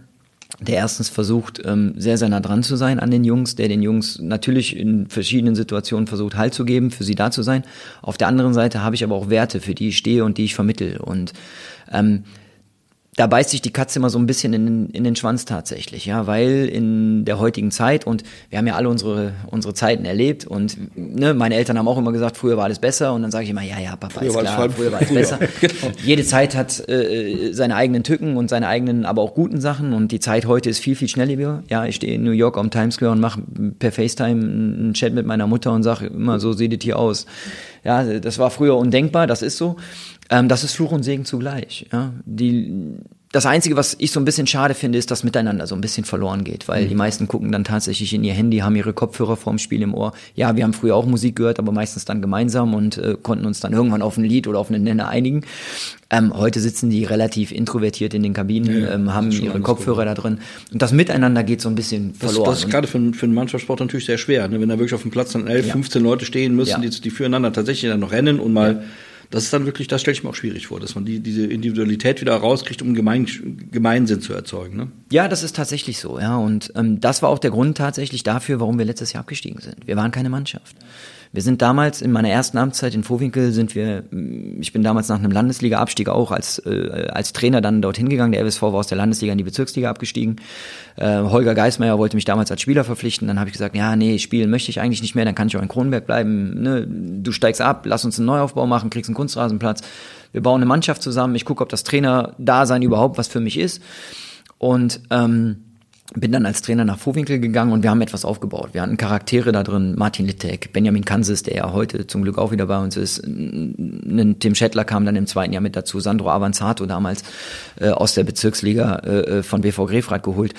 der erstens versucht, ähm, sehr, sehr nah dran zu sein an den Jungs, der den Jungs natürlich in verschiedenen Situationen versucht, Halt zu geben, für sie da zu sein. Auf der anderen Seite habe ich aber auch Werte, für die ich stehe und die ich vermittel. Und ähm, da beißt sich die Katze immer so ein bisschen in, in den Schwanz tatsächlich, ja, weil in der heutigen Zeit und wir haben ja alle unsere unsere Zeiten erlebt und ne, meine Eltern haben auch immer gesagt, früher war alles besser und dann sage ich immer, ja, ja, Papa, früher ist klar, früher war es besser. genau. Jede Zeit hat äh, seine eigenen Tücken und seine eigenen, aber auch guten Sachen und die Zeit heute ist viel viel schneller. Ja, ich stehe in New York am Times Square und mache per FaceTime einen Chat mit meiner Mutter und sage immer, so sieht es hier aus. Ja, das war früher undenkbar, das ist so. Ähm, das ist Fluch und Segen zugleich. Ja? Die, das Einzige, was ich so ein bisschen schade finde, ist, dass miteinander so ein bisschen verloren geht, weil mhm. die meisten gucken dann tatsächlich in ihr Handy, haben ihre Kopfhörer vorm Spiel im Ohr. Ja, wir haben früher auch Musik gehört, aber meistens dann gemeinsam und äh, konnten uns dann irgendwann auf ein Lied oder auf einen Nenner einigen. Ähm, heute sitzen die relativ introvertiert in den Kabinen, ja, ähm, haben ihre Kopfhörer da drin. Und das Miteinander geht so ein bisschen verloren. Das, das ist gerade für, für einen Mannschaftssport natürlich sehr schwer, ne? wenn da wirklich auf dem Platz dann elf, ja. 15 Leute stehen müssen, ja. die, die füreinander tatsächlich dann noch rennen und mal das ist dann wirklich, das stelle ich mir auch schwierig vor, dass man die, diese Individualität wieder rauskriegt, um Gemein, Gemeinsinn zu erzeugen. Ne? Ja, das ist tatsächlich so, ja. Und ähm, das war auch der Grund tatsächlich dafür, warum wir letztes Jahr abgestiegen sind. Wir waren keine Mannschaft. Wir sind damals in meiner ersten Amtszeit in Vorwinkel sind wir, mm, ich bin damals nach einem Landesliga-Abstieg auch als, äh, als Trainer dann dorthin gegangen. Der FSV war aus der Landesliga in die Bezirksliga abgestiegen. Äh, Holger Geismeier wollte mich damals als Spieler verpflichten. Dann habe ich gesagt, ja, nee, spielen möchte ich eigentlich nicht mehr, dann kann ich auch in Kronenberg bleiben. Ne? Du steigst ab, lass uns einen Neuaufbau machen, kriegst einen Kunstrasenplatz. Wir bauen eine Mannschaft zusammen. Ich gucke, ob das Trainer-Dasein überhaupt was für mich ist. Und ähm, bin dann als Trainer nach Vorwinkel gegangen und wir haben etwas aufgebaut. Wir hatten Charaktere da drin, Martin Littek, Benjamin Kansis, der ja heute zum Glück auch wieder bei uns ist, Tim Schettler kam dann im zweiten Jahr mit dazu, Sandro Avanzato damals äh, aus der Bezirksliga äh, von BV Grefrath geholt.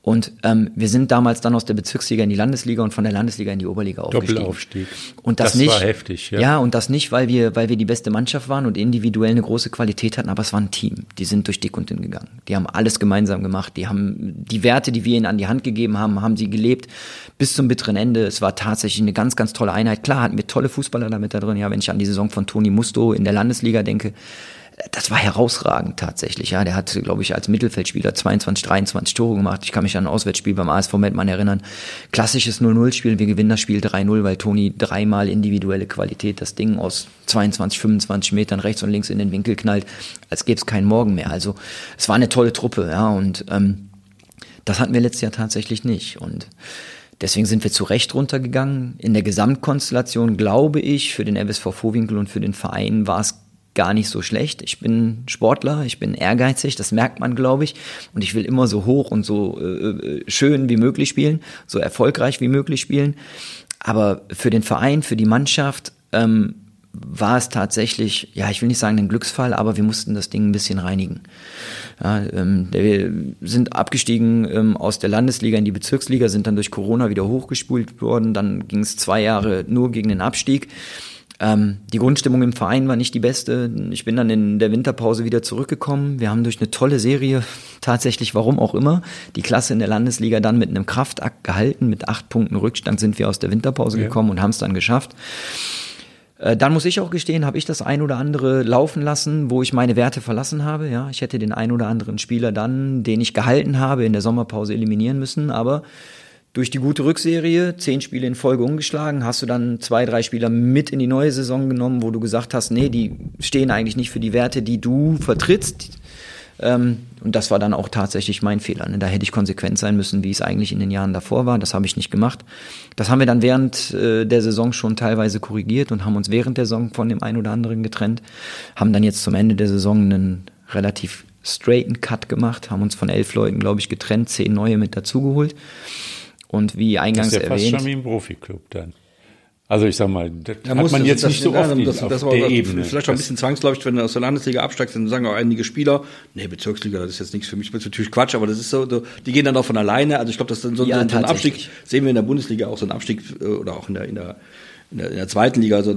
Und ähm, wir sind damals dann aus der Bezirksliga in die Landesliga und von der Landesliga in die Oberliga aufgestiegen. Doppelaufstieg. Und das, das nicht, war heftig, ja. Ja, und das nicht, weil wir, weil wir die beste Mannschaft waren und individuell eine große Qualität hatten, aber es war ein Team. Die sind durch dick und dünn gegangen. Die haben alles gemeinsam gemacht. Die haben die Werte, die wir ihnen an die Hand gegeben haben, haben sie gelebt bis zum bitteren Ende. Es war tatsächlich eine ganz, ganz tolle Einheit. Klar hatten wir tolle Fußballer damit da drin. Ja, wenn ich an die Saison von Toni Musto in der Landesliga denke, das war herausragend tatsächlich. Ja, der hat, glaube ich, als Mittelfeldspieler 22, 23 Tore gemacht. Ich kann mich an ein Auswärtsspiel beim ASV Mettmann erinnern. Klassisches 0-0-Spiel. Wir gewinnen das Spiel 3-0, weil Toni dreimal individuelle Qualität das Ding aus 22, 25 Metern rechts und links in den Winkel knallt, als gäbe es keinen Morgen mehr. Also es war eine tolle Truppe, ja, und ähm, das hatten wir letztes Jahr tatsächlich nicht. Und Deswegen sind wir zu Recht runtergegangen. In der Gesamtkonstellation glaube ich, für den FSV Vorwinkel und für den Verein war es gar nicht so schlecht. Ich bin Sportler, ich bin ehrgeizig, das merkt man, glaube ich. Und ich will immer so hoch und so äh, äh, schön wie möglich spielen, so erfolgreich wie möglich spielen. Aber für den Verein, für die Mannschaft ähm, war es tatsächlich, ja, ich will nicht sagen ein Glücksfall, aber wir mussten das Ding ein bisschen reinigen. Ja, ähm, wir sind abgestiegen ähm, aus der Landesliga in die Bezirksliga, sind dann durch Corona wieder hochgespult worden. Dann ging es zwei Jahre nur gegen den Abstieg. Ähm, die Grundstimmung im Verein war nicht die beste. Ich bin dann in der Winterpause wieder zurückgekommen. Wir haben durch eine tolle Serie, tatsächlich warum auch immer, die Klasse in der Landesliga dann mit einem Kraftakt gehalten. Mit acht Punkten Rückstand sind wir aus der Winterpause ja. gekommen und haben es dann geschafft. Äh, dann muss ich auch gestehen, habe ich das ein oder andere laufen lassen, wo ich meine Werte verlassen habe. Ja, ich hätte den ein oder anderen Spieler dann, den ich gehalten habe, in der Sommerpause eliminieren müssen. Aber durch die gute Rückserie, zehn Spiele in Folge umgeschlagen, hast du dann zwei, drei Spieler mit in die neue Saison genommen, wo du gesagt hast, nee, die stehen eigentlich nicht für die Werte, die du vertrittst. Ähm, und das war dann auch tatsächlich mein Fehler. Ne? Da hätte ich konsequent sein müssen, wie es eigentlich in den Jahren davor war. Das habe ich nicht gemacht. Das haben wir dann während äh, der Saison schon teilweise korrigiert und haben uns während der Saison von dem einen oder anderen getrennt. Haben dann jetzt zum Ende der Saison einen relativ straighten Cut gemacht, haben uns von elf Leuten, glaube ich, getrennt, zehn neue mit dazugeholt. Und wie eingangs erwähnt. Das ist ja fast schon wie im Profiklub dann. Also ich sag mal, das da hat man jetzt das, nicht so oft das, das, auf der Ebene. Vielleicht auch ein bisschen zwangsläufig, wenn du aus der Landesliga absteigst, dann sagen auch einige Spieler, nee, Bezirksliga, das ist jetzt nichts für mich, das ist natürlich Quatsch, aber das ist so, die gehen dann auch von alleine. Also ich glaube, das ist so, ja, so, so ein Abstieg, sehen wir in der Bundesliga auch so ein Abstieg äh, oder auch in der, in der in der, in der zweiten Liga, also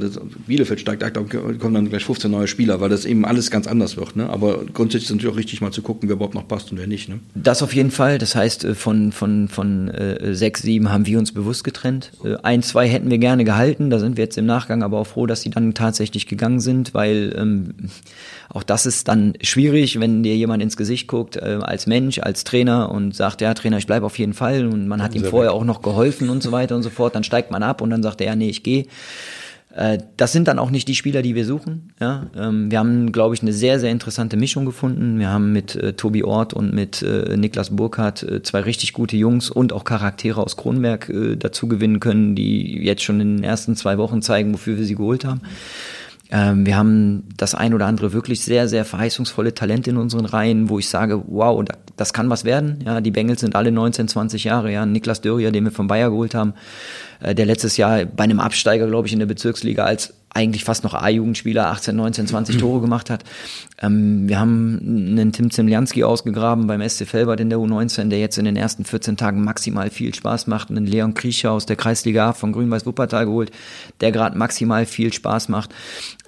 Bielefeld steigt, da kommen dann gleich 15 neue Spieler, weil das eben alles ganz anders wird. Ne? Aber grundsätzlich ist es natürlich auch richtig, mal zu gucken, wer überhaupt noch passt und wer nicht. Ne? Das auf jeden Fall. Das heißt, äh, von, von, von äh, sechs, sieben haben wir uns bewusst getrennt. Äh, ein, zwei hätten wir gerne gehalten. Da sind wir jetzt im Nachgang aber auch froh, dass sie dann tatsächlich gegangen sind, weil ähm, auch das ist dann schwierig, wenn dir jemand ins Gesicht guckt, äh, als Mensch, als Trainer und sagt, ja, Trainer, ich bleibe auf jeden Fall und man hat ihm vorher auch noch geholfen und so weiter und so fort, dann steigt man ab und dann sagt er, ja, nee, ich gehe. Äh, das sind dann auch nicht die Spieler, die wir suchen. Ja, ähm, wir haben, glaube ich, eine sehr, sehr interessante Mischung gefunden. Wir haben mit äh, Tobi Ort und mit äh, Niklas Burkhardt äh, zwei richtig gute Jungs und auch Charaktere aus Kronberg äh, dazu gewinnen können, die jetzt schon in den ersten zwei Wochen zeigen, wofür wir sie geholt haben. Ähm, wir haben das ein oder andere wirklich sehr, sehr verheißungsvolle Talent in unseren Reihen, wo ich sage, wow, das kann was werden. Ja, die Bengels sind alle 19, 20 Jahre. Ja, Niklas Dörrier, den wir von Bayer geholt haben, äh, der letztes Jahr bei einem Absteiger, glaube ich, in der Bezirksliga als eigentlich fast noch A-Jugendspieler 18, 19, 20 Tore gemacht hat. Ähm, wir haben einen Tim Zemlianski ausgegraben beim SC Felbert in der U19, der jetzt in den ersten 14 Tagen maximal viel Spaß macht. Einen Leon Kriecher aus der Kreisliga A von Grün-Weiß Wuppertal geholt, der gerade maximal viel Spaß macht.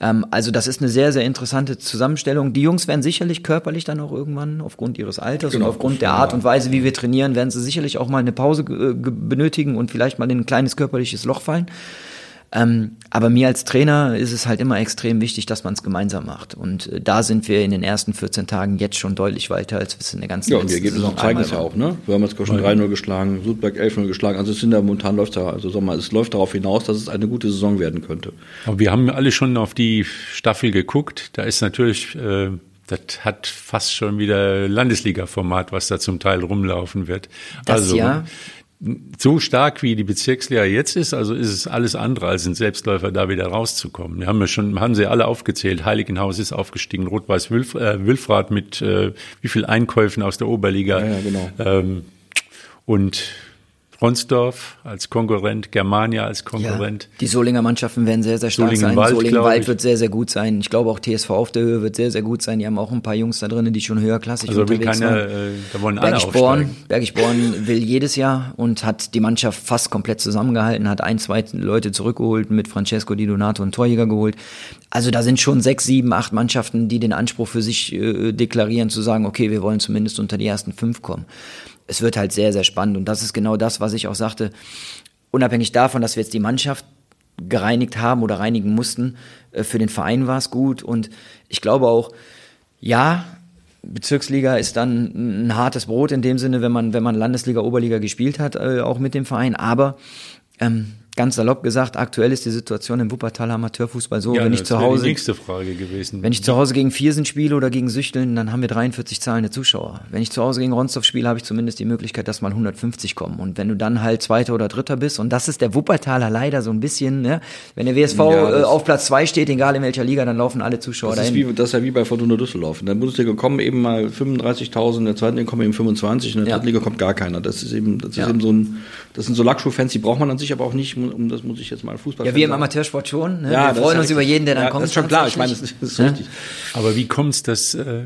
Ähm, also das ist eine sehr, sehr interessante Zusammenstellung. Die Jungs werden sicherlich körperlich dann auch irgendwann aufgrund ihres Alters genau, und aufgrund der Art und Weise, wie wir trainieren, werden sie sicherlich auch mal eine Pause äh, benötigen und vielleicht mal in ein kleines körperliches Loch fallen. Ähm, aber mir als Trainer ist es halt immer extrem wichtig, dass man es gemeinsam macht. Und äh, da sind wir in den ersten 14 Tagen jetzt schon deutlich weiter, als wir es in der ganzen Ja, und die Ergebnisse zeigen es ja auch, ne? Wir haben jetzt schon 3-0 geschlagen, Sudberg 11-0 geschlagen. Also es sind da momentan läuft da, also sag mal, es läuft darauf hinaus, dass es eine gute Saison werden könnte. Aber wir haben alle schon auf die Staffel geguckt. Da ist natürlich, äh, das hat fast schon wieder Landesliga-Format, was da zum Teil rumlaufen wird. Das also, ja so stark wie die Bezirksliga jetzt ist, also ist es alles andere als ein Selbstläufer, da wieder rauszukommen. Wir haben ja schon, haben sie alle aufgezählt. Heiligenhaus ist aufgestiegen, Rot-Weiß Wilf, äh, Wilfrath mit äh, wie viel Einkäufen aus der Oberliga. Ja, ja, genau. Ähm, und Ronsdorf als Konkurrent, Germania als Konkurrent. Ja, die Solinger Mannschaften werden sehr, sehr stark Solingen sein. Solingen-Wald wird sehr, sehr gut sein. Ich glaube auch TSV auf der Höhe wird sehr, sehr gut sein. Die haben auch ein paar Jungs da drin, die schon höherklassig also unterwegs sind. Äh, da wollen alle Bergisch Born, Bergisch Born will jedes Jahr und hat die Mannschaft fast komplett zusammengehalten, hat ein, zwei Leute zurückgeholt, mit Francesco Di Donato und Torjäger geholt. Also da sind schon sechs, sieben, acht Mannschaften, die den Anspruch für sich äh, deklarieren, zu sagen, okay, wir wollen zumindest unter die ersten fünf kommen es wird halt sehr, sehr spannend. Und das ist genau das, was ich auch sagte. Unabhängig davon, dass wir jetzt die Mannschaft gereinigt haben oder reinigen mussten, äh, für den Verein war es gut. Und ich glaube auch, ja, Bezirksliga ist dann ein hartes Brot in dem Sinne, wenn man, wenn man Landesliga, Oberliga gespielt hat, äh, auch mit dem Verein. Aber ähm, ganz salopp gesagt, aktuell ist die Situation im Wuppertaler Amateurfußball so, ja, wenn ich zu Hause. Die nächste Frage gewesen. Wenn ich zu Hause gegen Viersen spiele oder gegen Süchteln, dann haben wir 43 zahlende Zuschauer. Wenn ich zu Hause gegen Ronsdorf spiele, habe ich zumindest die Möglichkeit, dass mal 150 kommen. Und wenn du dann halt Zweiter oder Dritter bist, und das ist der Wuppertaler leider so ein bisschen, ne? wenn der WSV ja, äh, auf Platz zwei steht, egal in welcher Liga, dann laufen alle Zuschauer das dahin. Ist wie, das ist ja wie bei Fortuna Düsseldorf. In der Bundesliga kommen eben mal 35.000, in der zweiten Liga kommen eben 25, in der dritten Liga kommt gar keiner. Das ist eben, das ist eben so ein, das sind so Lackschuh-Fans, die braucht man an sich aber auch nicht, um das muss ich jetzt mal Fußball. Ja, wir im Amateursport schon. Ne? Ja, wir freuen uns über jeden, der dann ja, kommt. Das ist schon klar, ich meine, das ist, das ist ja? richtig. Aber wie kommt es, dass äh,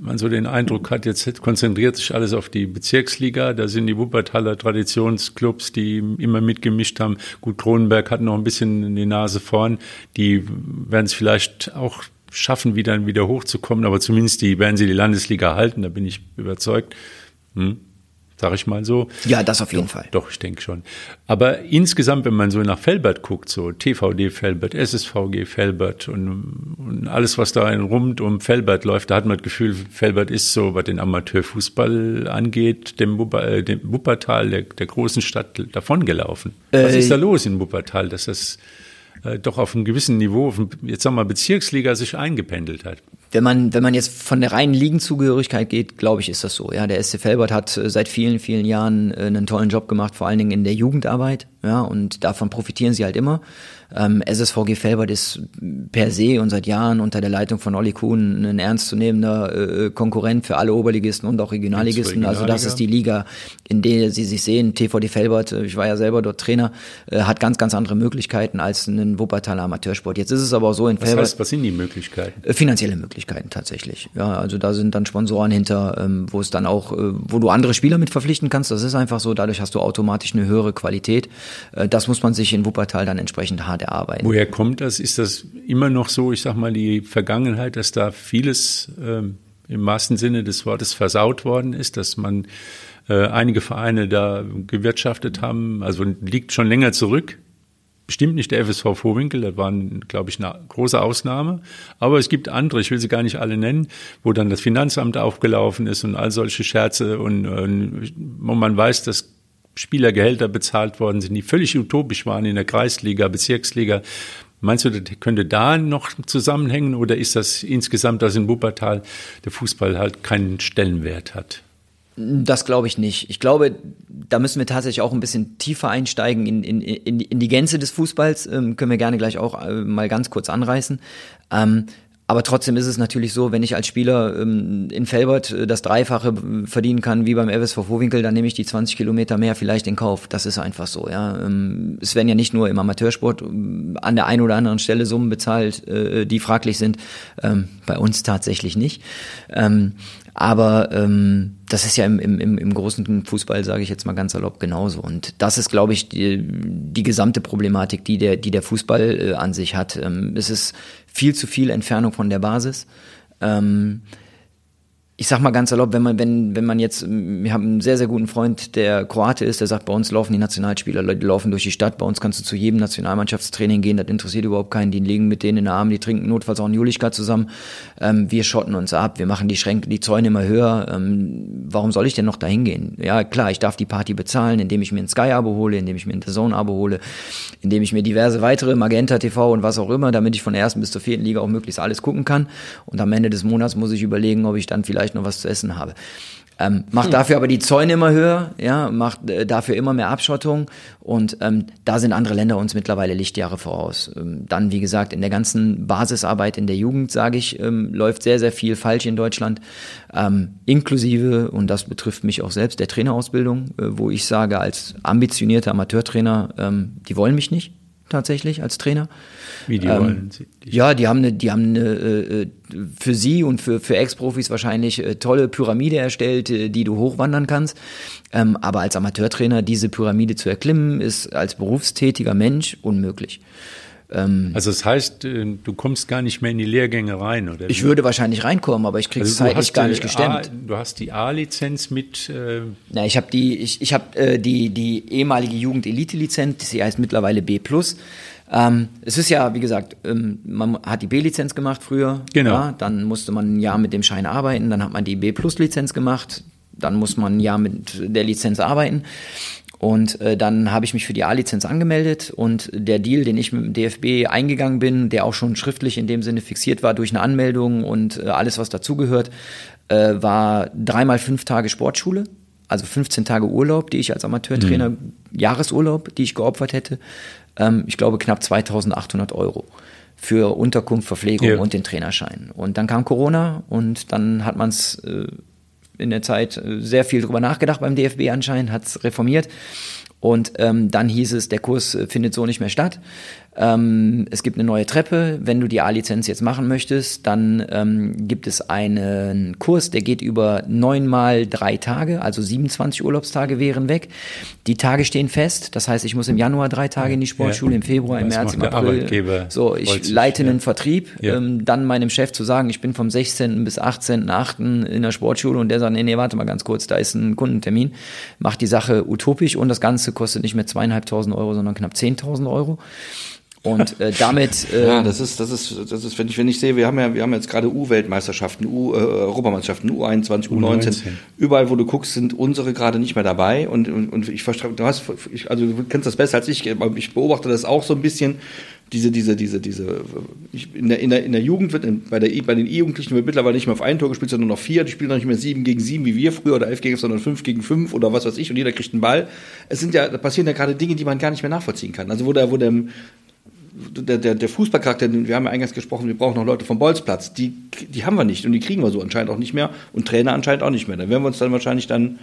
man so den Eindruck hat, jetzt konzentriert sich alles auf die Bezirksliga, da sind die Wuppertaler Traditionsclubs, die immer mitgemischt haben. Gut, Kronenberg hat noch ein bisschen die Nase vorn, die werden es vielleicht auch schaffen, wieder, wieder hochzukommen, aber zumindest die werden sie die Landesliga halten, da bin ich überzeugt. Hm sage ich mal so. Ja, das auf jeden doch, Fall. Doch, ich denke schon. Aber insgesamt, wenn man so nach Felbert guckt, so TVD Felbert, SSVG Felbert und, und alles, was da rund um Felbert läuft, da hat man das Gefühl, Felbert ist so, was den Amateurfußball angeht, dem, Wupper, äh, dem Wuppertal, der, der großen Stadt, davongelaufen. Äh, was ist da los in Wuppertal, dass das äh, doch auf einem gewissen Niveau, auf, jetzt sagen wir Bezirksliga, sich eingependelt hat? Wenn man, wenn man jetzt von der reinen Ligenzugehörigkeit geht, glaube ich, ist das so. Ja, der SC Felbert hat äh, seit vielen, vielen Jahren äh, einen tollen Job gemacht, vor allen Dingen in der Jugendarbeit. Ja, und davon profitieren sie halt immer. Ähm, SSVG Felbert ist per se und seit Jahren unter der Leitung von Olli Kuhn ein ernstzunehmender äh, Konkurrent für alle Oberligisten und auch Regionalligisten. Also das ist die Liga, in der sie sich sehen. TVD Felbert, äh, ich war ja selber dort Trainer, äh, hat ganz, ganz andere Möglichkeiten als ein Wuppertaler Amateursport. Jetzt ist es aber auch so in was Felbert. Heißt, was sind die Möglichkeiten? Äh, finanzielle Möglichkeiten tatsächlich. Ja, also da sind dann Sponsoren hinter, ähm, wo es dann auch, äh, wo du andere Spieler mit verpflichten kannst. Das ist einfach so. Dadurch hast du automatisch eine höhere Qualität. Äh, das muss man sich in Wuppertal dann entsprechend hart erarbeiten. Woher kommt das? Ist das immer noch so, ich sag mal, die Vergangenheit, dass da vieles ähm, im wahrsten Sinne des Wortes versaut worden ist, dass man äh, einige Vereine da gewirtschaftet haben, also liegt schon länger zurück. Bestimmt nicht der FSV Vorwinkel, das war, glaube ich, eine große Ausnahme. Aber es gibt andere, ich will sie gar nicht alle nennen, wo dann das Finanzamt aufgelaufen ist und all solche Scherze und, und wo man weiß, dass Spielergehälter bezahlt worden sind, die völlig utopisch waren in der Kreisliga, Bezirksliga. Meinst du, das könnte da noch zusammenhängen oder ist das insgesamt, dass in Wuppertal der Fußball halt keinen Stellenwert hat? Das glaube ich nicht. Ich glaube, da müssen wir tatsächlich auch ein bisschen tiefer einsteigen in, in, in, in die Gänze des Fußballs. Ähm, können wir gerne gleich auch äh, mal ganz kurz anreißen. Ähm, aber trotzdem ist es natürlich so, wenn ich als Spieler ähm, in Felbert äh, das Dreifache verdienen kann wie beim FSV Vorwinkel, dann nehme ich die 20 Kilometer mehr vielleicht in Kauf. Das ist einfach so. Ja, ähm, es werden ja nicht nur im Amateursport ähm, an der einen oder anderen Stelle Summen bezahlt, äh, die fraglich sind. Ähm, bei uns tatsächlich nicht. Ähm, aber ähm, das ist ja im, im, im großen Fußball, sage ich jetzt mal ganz salopp, genauso. Und das ist, glaube ich, die, die gesamte Problematik, die der, die der Fußball äh, an sich hat. Ähm, es ist viel zu viel Entfernung von der Basis. Ähm, ich sag mal ganz salopp, wenn man, wenn, wenn man jetzt, wir haben einen sehr, sehr guten Freund, der Kroate ist, der sagt, bei uns laufen die Nationalspieler, die laufen durch die Stadt, bei uns kannst du zu jedem Nationalmannschaftstraining gehen, das interessiert überhaupt keinen, die liegen mit denen in den Armen, die trinken notfalls auch einen Julichka zusammen, ähm, wir schotten uns ab, wir machen die Schränke, die Zäune immer höher, ähm, warum soll ich denn noch dahin gehen? Ja, klar, ich darf die Party bezahlen, indem ich mir ein Sky-Abo hole, indem ich mir ein The Zone-Abo hole, indem ich mir diverse weitere, Magenta TV und was auch immer, damit ich von der ersten bis zur vierten Liga auch möglichst alles gucken kann. Und am Ende des Monats muss ich überlegen, ob ich dann vielleicht vielleicht noch was zu essen habe. Ähm, macht hm. dafür aber die Zäune immer höher, ja, macht äh, dafür immer mehr Abschottung und ähm, da sind andere Länder uns mittlerweile Lichtjahre voraus. Ähm, dann, wie gesagt, in der ganzen Basisarbeit in der Jugend, sage ich, ähm, läuft sehr, sehr viel falsch in Deutschland, ähm, inklusive, und das betrifft mich auch selbst, der Trainerausbildung, äh, wo ich sage, als ambitionierter Amateurtrainer, ähm, die wollen mich nicht tatsächlich als Trainer. Wie die ähm, wollen sie? Ja, die haben eine, die haben eine, äh, für sie und für, für Ex-Profis wahrscheinlich äh, tolle Pyramide erstellt, äh, die du hochwandern kannst. Ähm, aber als Amateurtrainer diese Pyramide zu erklimmen, ist als berufstätiger Mensch unmöglich. Ähm, also das heißt, äh, du kommst gar nicht mehr in die Lehrgänge rein, oder? Ich würde wahrscheinlich reinkommen, aber ich kriege es also zeitlich gar nicht gestemmt. A, du hast die A-Lizenz mit. Äh Na, ich habe die, ich, ich habe äh, die die ehemalige Jugend-Elite-Lizenz, die heißt mittlerweile B+. Ähm, es ist ja, wie gesagt, ähm, man hat die B-Lizenz gemacht früher. Genau. Ja, dann musste man ein Jahr mit dem Schein arbeiten, dann hat man die B-Plus-Lizenz gemacht, dann muss man ein Jahr mit der Lizenz arbeiten. Und äh, dann habe ich mich für die A-Lizenz angemeldet und der Deal, den ich mit dem DFB eingegangen bin, der auch schon schriftlich in dem Sinne fixiert war durch eine Anmeldung und äh, alles, was dazugehört, äh, war dreimal fünf Tage Sportschule, also 15 Tage Urlaub, die ich als Amateurtrainer, mhm. Jahresurlaub, die ich geopfert hätte. Ähm, ich glaube knapp 2800 Euro für Unterkunft, Verpflegung ja. und den Trainerschein. Und dann kam Corona und dann hat man es äh, in der Zeit äh, sehr viel drüber nachgedacht beim DFB anscheinend, hat es reformiert. Und ähm, dann hieß es, der Kurs äh, findet so nicht mehr statt. Ähm, es gibt eine neue Treppe. Wenn du die A-Lizenz jetzt machen möchtest, dann ähm, gibt es einen Kurs, der geht über neunmal drei Tage, also 27 Urlaubstage wären weg. Die Tage stehen fest. Das heißt, ich muss im Januar drei Tage in die Sportschule, ja. im Februar, im März, im April. So, ich leite einen Vertrieb. Ja. Ähm, dann meinem Chef zu sagen, ich bin vom 16. bis 18.8. in der Sportschule und der sagt, nee, nee, warte mal ganz kurz, da ist ein Kundentermin. Macht die Sache utopisch und das Ganze kostet nicht mehr zweieinhalbtausend Euro, sondern knapp 10.000 Euro. Und äh, damit. Äh, ja, das ist, das ist, das ist, wenn ich, wenn ich sehe, wir haben ja, wir haben jetzt gerade U-Weltmeisterschaften, U-Europameisterschaften, äh, U21, U19. U19. Überall, wo du guckst, sind unsere gerade nicht mehr dabei. Und, und, und ich verstehe, du hast, ich, also du kennst das besser als ich, ich beobachte das auch so ein bisschen diese, diese, diese, diese, ich, in, der, in, der, in der Jugend wird, in, bei, der, bei den E-Jugendlichen wird mittlerweile nicht mehr auf ein Tor gespielt, sondern nur noch vier. Die spielen noch nicht mehr sieben gegen sieben wie wir früher oder elf gegen elf, sondern fünf gegen fünf oder was weiß ich und jeder kriegt einen Ball. Es sind ja, da passieren ja gerade Dinge, die man gar nicht mehr nachvollziehen kann. Also wo der, wo der, der, der, der Fußballcharakter, wir haben ja eingangs gesprochen, wir brauchen noch Leute vom Bolzplatz, die, die haben wir nicht und die kriegen wir so anscheinend auch nicht mehr und Trainer anscheinend auch nicht mehr. Dann werden wir uns dann wahrscheinlich dann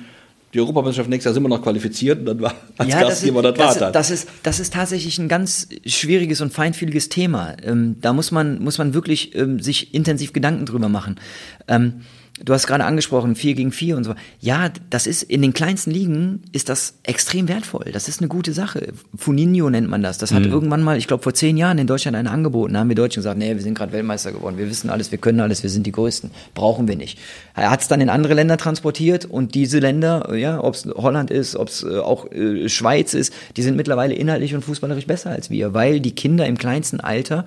die Europameisterschaft nächstes Jahr sind wir noch qualifiziert und dann war als ja, Gastgeber das, ist, das, das, das, ist, das ist tatsächlich ein ganz schwieriges und feinfühliges Thema. Ähm, da muss man, muss man wirklich ähm, sich intensiv Gedanken drüber machen. Ähm, Du hast gerade angesprochen, 4 gegen 4 und so. Ja, das ist in den kleinsten Ligen ist das extrem wertvoll. Das ist eine gute Sache. Funinho nennt man das. Das hat mhm. irgendwann mal, ich glaube vor zehn Jahren in Deutschland eine angeboten. Da haben wir Deutschen gesagt, nee, wir sind gerade Weltmeister geworden. Wir wissen alles, wir können alles, wir sind die Größten. Brauchen wir nicht. Er hat es dann in andere Länder transportiert und diese Länder, ja, ob es Holland ist, ob es äh, auch äh, Schweiz ist, die sind mittlerweile inhaltlich und fußballerisch besser als wir, weil die Kinder im kleinsten Alter,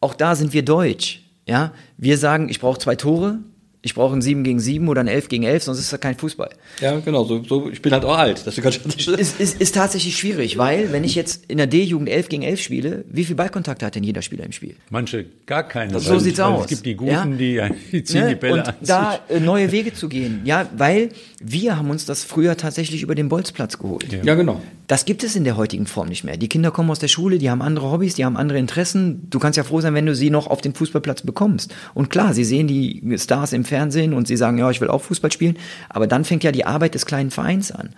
auch da sind wir deutsch. Ja, wir sagen, ich brauche zwei Tore, ich brauche ein 7 gegen 7 oder ein 11 gegen 11, sonst ist das kein Fußball. Ja, genau. So, so, ich bin halt auch alt. Das ist, ist, ist, ist tatsächlich schwierig, weil wenn ich jetzt in der D-Jugend 11 gegen 11 spiele, wie viel Ballkontakt hat denn jeder Spieler im Spiel? Manche gar keinen. Das so sieht's aus. Es gibt die Guten, ja? die, die ziehen ne? die Bälle Und an da äh, neue Wege zu gehen. Ja, weil wir haben uns das früher tatsächlich über den Bolzplatz geholt. Ja. ja, genau. Das gibt es in der heutigen Form nicht mehr. Die Kinder kommen aus der Schule, die haben andere Hobbys, die haben andere Interessen. Du kannst ja froh sein, wenn du sie noch auf den Fußballplatz bekommst. Und klar, sie sehen die Stars im Fernsehen und sie sagen, ja, ich will auch Fußball spielen, aber dann fängt ja die Arbeit des kleinen Vereins an.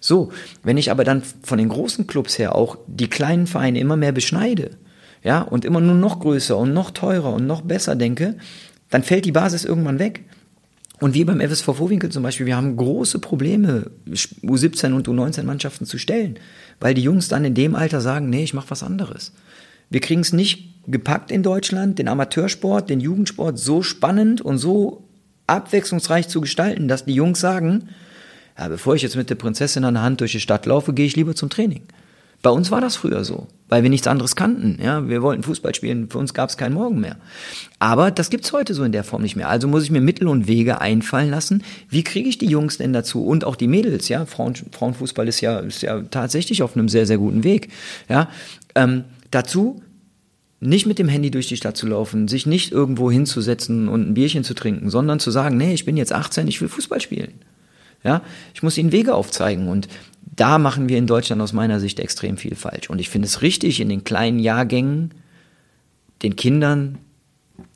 So, wenn ich aber dann von den großen Clubs her auch die kleinen Vereine immer mehr beschneide, ja, und immer nur noch größer und noch teurer und noch besser denke, dann fällt die Basis irgendwann weg. Und wir beim FSV Vorwinkel zum Beispiel, wir haben große Probleme, U17 und U19 Mannschaften zu stellen, weil die Jungs dann in dem Alter sagen, nee, ich mache was anderes. Wir kriegen es nicht gepackt in Deutschland, den Amateursport, den Jugendsport so spannend und so abwechslungsreich zu gestalten, dass die Jungs sagen, ja, bevor ich jetzt mit der Prinzessin an der Hand durch die Stadt laufe, gehe ich lieber zum Training. Bei uns war das früher so, weil wir nichts anderes kannten. Ja, wir wollten Fußball spielen, für uns gab es keinen Morgen mehr. Aber das gibt's heute so in der Form nicht mehr. Also muss ich mir Mittel und Wege einfallen lassen. Wie kriege ich die Jungs denn dazu und auch die Mädels? Ja, Frauen, Frauenfußball ist ja, ist ja tatsächlich auf einem sehr sehr guten Weg. Ja, ähm, dazu nicht mit dem Handy durch die Stadt zu laufen, sich nicht irgendwo hinzusetzen und ein Bierchen zu trinken, sondern zu sagen, nee, ich bin jetzt 18, ich will Fußball spielen. Ja, ich muss ihnen Wege aufzeigen und da machen wir in Deutschland aus meiner Sicht extrem viel falsch. Und ich finde es richtig, in den kleinen Jahrgängen den Kindern,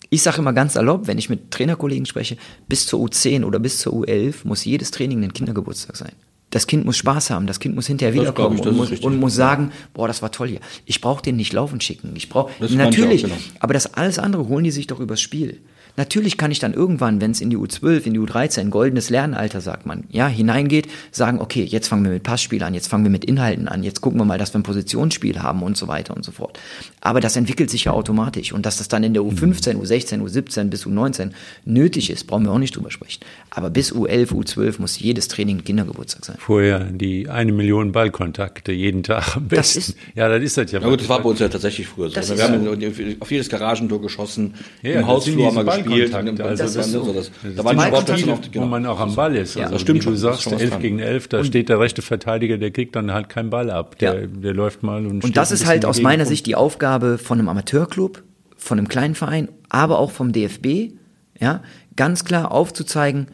ich sage immer ganz erlaubt, wenn ich mit Trainerkollegen spreche, bis zur U10 oder bis zur U11 muss jedes Training ein Kindergeburtstag sein das Kind muss Spaß haben, das Kind muss hinterher wiederkommen ich, und, muss, und, muss, sagen, boah, das war toll hier. Ich brauche den nicht laufen schicken. Ich brauche natürlich, auch, genau. aber das alles andere holen die sich doch übers Spiel. Natürlich kann ich dann irgendwann, wenn es in die U12, in die U13, goldenes Lernalter, sagt man, ja, hineingeht, sagen, okay, jetzt fangen wir mit Passspiel an, jetzt fangen wir mit Inhalten an, jetzt gucken wir mal, dass wir ein Positionsspiel haben und so weiter und so fort. Aber das entwickelt sich ja automatisch. Und dass das dann in der U15, U16, U17 bis U19 nötig ist, brauchen wir auch nicht drüber sprechen. Aber bis U11, U12 muss jedes Training Kindergeburtstag sein. Vorher die eine Million Ballkontakte jeden Tag am besten. Das ist, ja, das ist das ja. ja gut, das war bei uns ja tatsächlich früher so. Also wir haben so. auf jedes Garagentor geschossen, ja, im Hausflur haben wir gespielt. Also das das so. das, da waren Sportplätze noch, genau. wo man auch am Ball ist. Also, ja, das stimmt wie du sagst, 11 gegen 11, da steht der rechte Verteidiger, der kriegt dann halt keinen Ball ab. Der, der läuft mal und Und das ist halt aus meiner Sicht die Aufgabe von einem Amateurclub, von einem kleinen Verein, aber auch vom DFB, ja, ganz klar aufzuzeigen,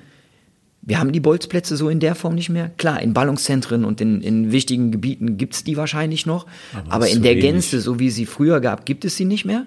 wir haben die Bolzplätze so in der Form nicht mehr. Klar, in Ballungszentren und in, in wichtigen Gebieten gibt's die wahrscheinlich noch, aber, aber in der wenig. Gänze, so wie sie früher gab, gibt es sie nicht mehr.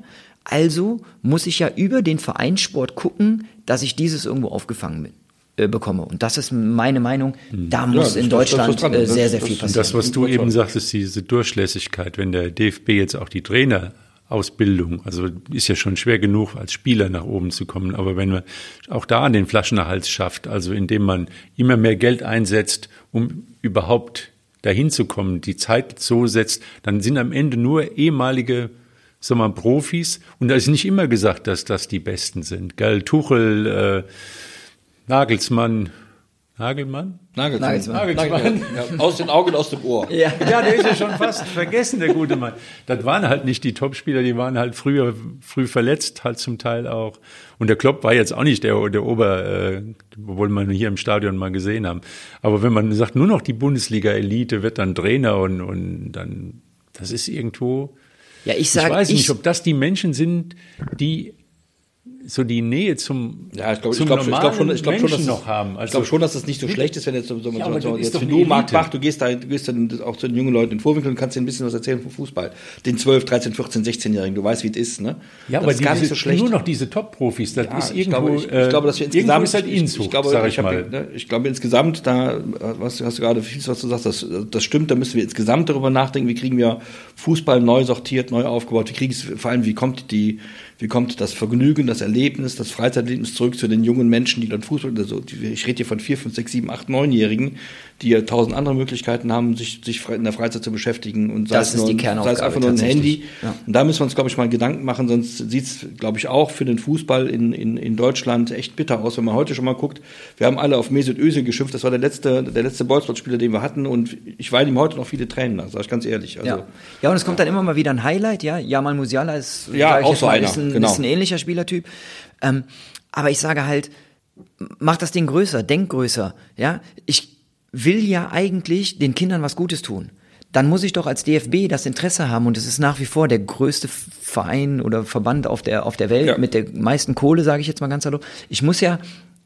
Also muss ich ja über den Vereinssport gucken, dass ich dieses irgendwo aufgefangen bin äh, bekomme. Und das ist meine Meinung. Hm. Da muss ja, in Deutschland das, das, sehr, sehr viel passieren. Das, was du eben sagtest, diese Durchlässigkeit, wenn der DFB jetzt auch die Trainerausbildung, also ist ja schon schwer genug, als Spieler nach oben zu kommen. Aber wenn man auch da den Flaschenhals schafft, also indem man immer mehr Geld einsetzt, um überhaupt dahin zu kommen, die Zeit so setzt, dann sind am Ende nur ehemalige sag mal, Profis. Und da ist nicht immer gesagt, dass das die Besten sind. Gell? Tuchel, äh, Nagelsmann, Nagelmann? Nagelsmann. Nagelsmann. Nagelsmann. Ja, aus den Augen, aus dem Ohr. Ja. ja, der ist ja schon fast vergessen, der gute Mann. Das waren halt nicht die Topspieler, die waren halt früher, früh verletzt, halt zum Teil auch. Und der Klopp war jetzt auch nicht der, der Ober, äh, obwohl man hier im Stadion mal gesehen haben. Aber wenn man sagt, nur noch die Bundesliga-Elite wird dann Trainer und, und dann, das ist irgendwo, Ja, ich sage, ich weiß nicht, ob das die Menschen sind, die so die Nähe zum ja ich glaube ich glaube glaub schon ich glaube schon dass noch haben. also ich glaube schon dass es nicht so schlecht ist wenn jetzt so, so, ja, so jetzt wenn du Markt macht du gehst da du gehst dann auch zu den jungen Leuten in Vorwinkel und kannst dir ein bisschen was erzählen vom Fußball. Den 12 13 14 16-jährigen du weißt wie es ist ne? Ja das aber ist gar nicht so schlecht. nur noch diese Top Profis das ja, ist irgendwo ich glaube, ich, ich glaube dass wir insgesamt ist halt Inzucht, ich, glaube ich, ich, mal. ne, ich glaube insgesamt da was hast du gerade viel was du sagst das das stimmt da müssen wir insgesamt darüber nachdenken wie kriegen wir Fußball neu sortiert neu aufgebaut wie kriegen es vor allem wie kommt die wie kommt das Vergnügen, das Erlebnis, das Freizeiterlebnis zurück zu den jungen Menschen, die dann Fußball, also ich rede hier von vier, fünf, sechs, sieben, acht, neunjährigen, die ja tausend andere Möglichkeiten haben, sich, sich in der Freizeit zu beschäftigen und das sei, es, nur, sei es einfach nur ein Handy. Ja. Und da müssen wir uns, glaube ich, mal Gedanken machen, sonst sieht es, glaube ich, auch für den Fußball in, in, in Deutschland echt bitter aus, wenn man heute schon mal guckt. Wir haben alle auf Mesut Özil geschimpft, das war der letzte, der letzte Bolzplatz-Spieler, den wir hatten und ich weine ihm heute noch viele Tränen nach, sage ich ganz ehrlich. Also, ja. ja, und es kommt dann immer mal wieder ein Highlight, ja. Jamal Musiala ist, ja, auch so einer, ist ein, genau. ist ein ähnlicher Spielertyp. Ähm, aber ich sage halt, mach das Ding größer, denk größer, ja. Ich will ja eigentlich den Kindern was Gutes tun. Dann muss ich doch als DFB das Interesse haben und es ist nach wie vor der größte Verein oder Verband auf der, auf der Welt ja. mit der meisten Kohle, sage ich jetzt mal ganz hallo. Ich muss ja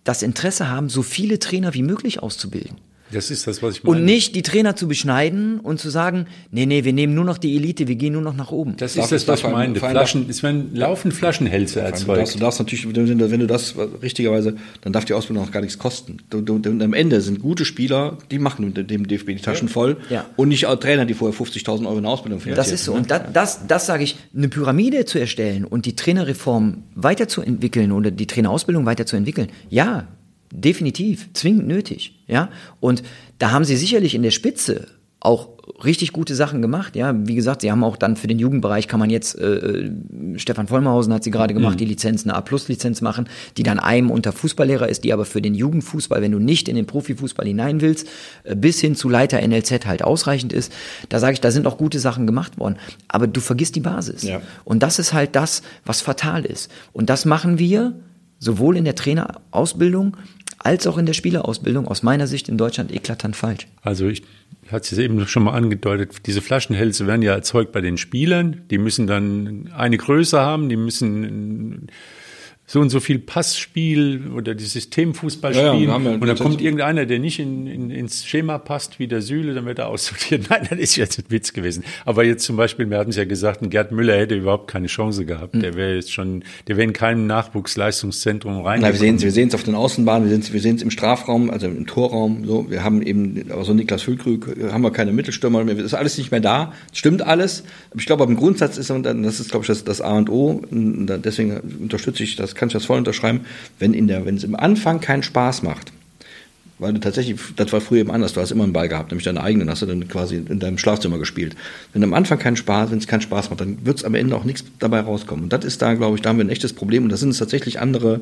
das Interesse haben, so viele Trainer wie möglich auszubilden. Das ist das, was ich meine. Und nicht die Trainer zu beschneiden und zu sagen, nee, nee, wir nehmen nur noch die Elite, wir gehen nur noch nach oben. Das ist das, was ich meine. Flaschen, es werden laufend Flaschenhälse erzeugt. Du darfst, natürlich, wenn du das richtigerweise, dann darf die Ausbildung auch gar nichts kosten. Du, du, am Ende sind gute Spieler, die machen dem DFB die Taschen voll ja. und nicht Trainer, die vorher 50.000 Euro in Ausbildung finanzieren. Das ist so. Und das, das, das sage ich, eine Pyramide zu erstellen und die Trainerreform weiterzuentwickeln oder die Trainerausbildung weiterzuentwickeln, ja, definitiv, zwingend nötig, ja. Und da haben sie sicherlich in der Spitze auch richtig gute Sachen gemacht. Ja, wie gesagt, sie haben auch dann für den Jugendbereich kann man jetzt äh, äh Stefan Vollmerhausen hat sie gerade gemacht, mhm. die Lizenz eine A-Plus-Lizenz machen, die dann einem unter Fußballlehrer ist, die aber für den Jugendfußball, wenn du nicht in den Profifußball hinein willst, äh, bis hin zu Leiter NLZ halt ausreichend ist. Da sage ich, da sind auch gute Sachen gemacht worden, aber du vergisst die Basis. Ja. Und das ist halt das, was fatal ist. Und das machen wir sowohl in der Trainerausbildung als auch in der Spielerausbildung aus meiner Sicht in Deutschland eklatant falsch. Also ich hatte es eben schon mal angedeutet, diese Flaschenhälse werden ja erzeugt bei den Spielern. Die müssen dann eine Größe haben, die müssen so und so viel Passspiel oder die Systemfußball spielen. Ja, ja, und dann kommt irgendeiner, der nicht in, in, ins Schema passt, wie der Süle, dann wird er aussortiert. Nein, das ist jetzt ein Witz gewesen. Aber jetzt zum Beispiel, wir hatten es ja gesagt, ein Gerd Müller hätte überhaupt keine Chance gehabt. Mhm. Der wäre jetzt schon, der wäre in keinem Nachwuchsleistungszentrum rein. wir sehen es wir sehen's auf den Außenbahnen, wir sehen es wir sehen's im Strafraum, also im Torraum. So, wir haben eben, aber so Niklas Füllkrug, haben wir keine Mittelstürmer mehr. Das ist alles nicht mehr da. Das stimmt alles. Ich glaube, im Grundsatz ist, und das ist, glaube ich, das, das A und O. Und deswegen unterstütze ich das kann ich das voll unterschreiben, wenn, in der, wenn es im Anfang keinen Spaß macht, weil du tatsächlich, das war früher eben anders, du hast immer einen Ball gehabt, nämlich deinen eigenen, hast du dann quasi in deinem Schlafzimmer gespielt. Wenn am Anfang keinen Spaß, wenn es keinen Spaß macht, dann wird es am Ende auch nichts dabei rauskommen. Und das ist da, glaube ich, da haben wir ein echtes Problem und das sind es tatsächlich andere,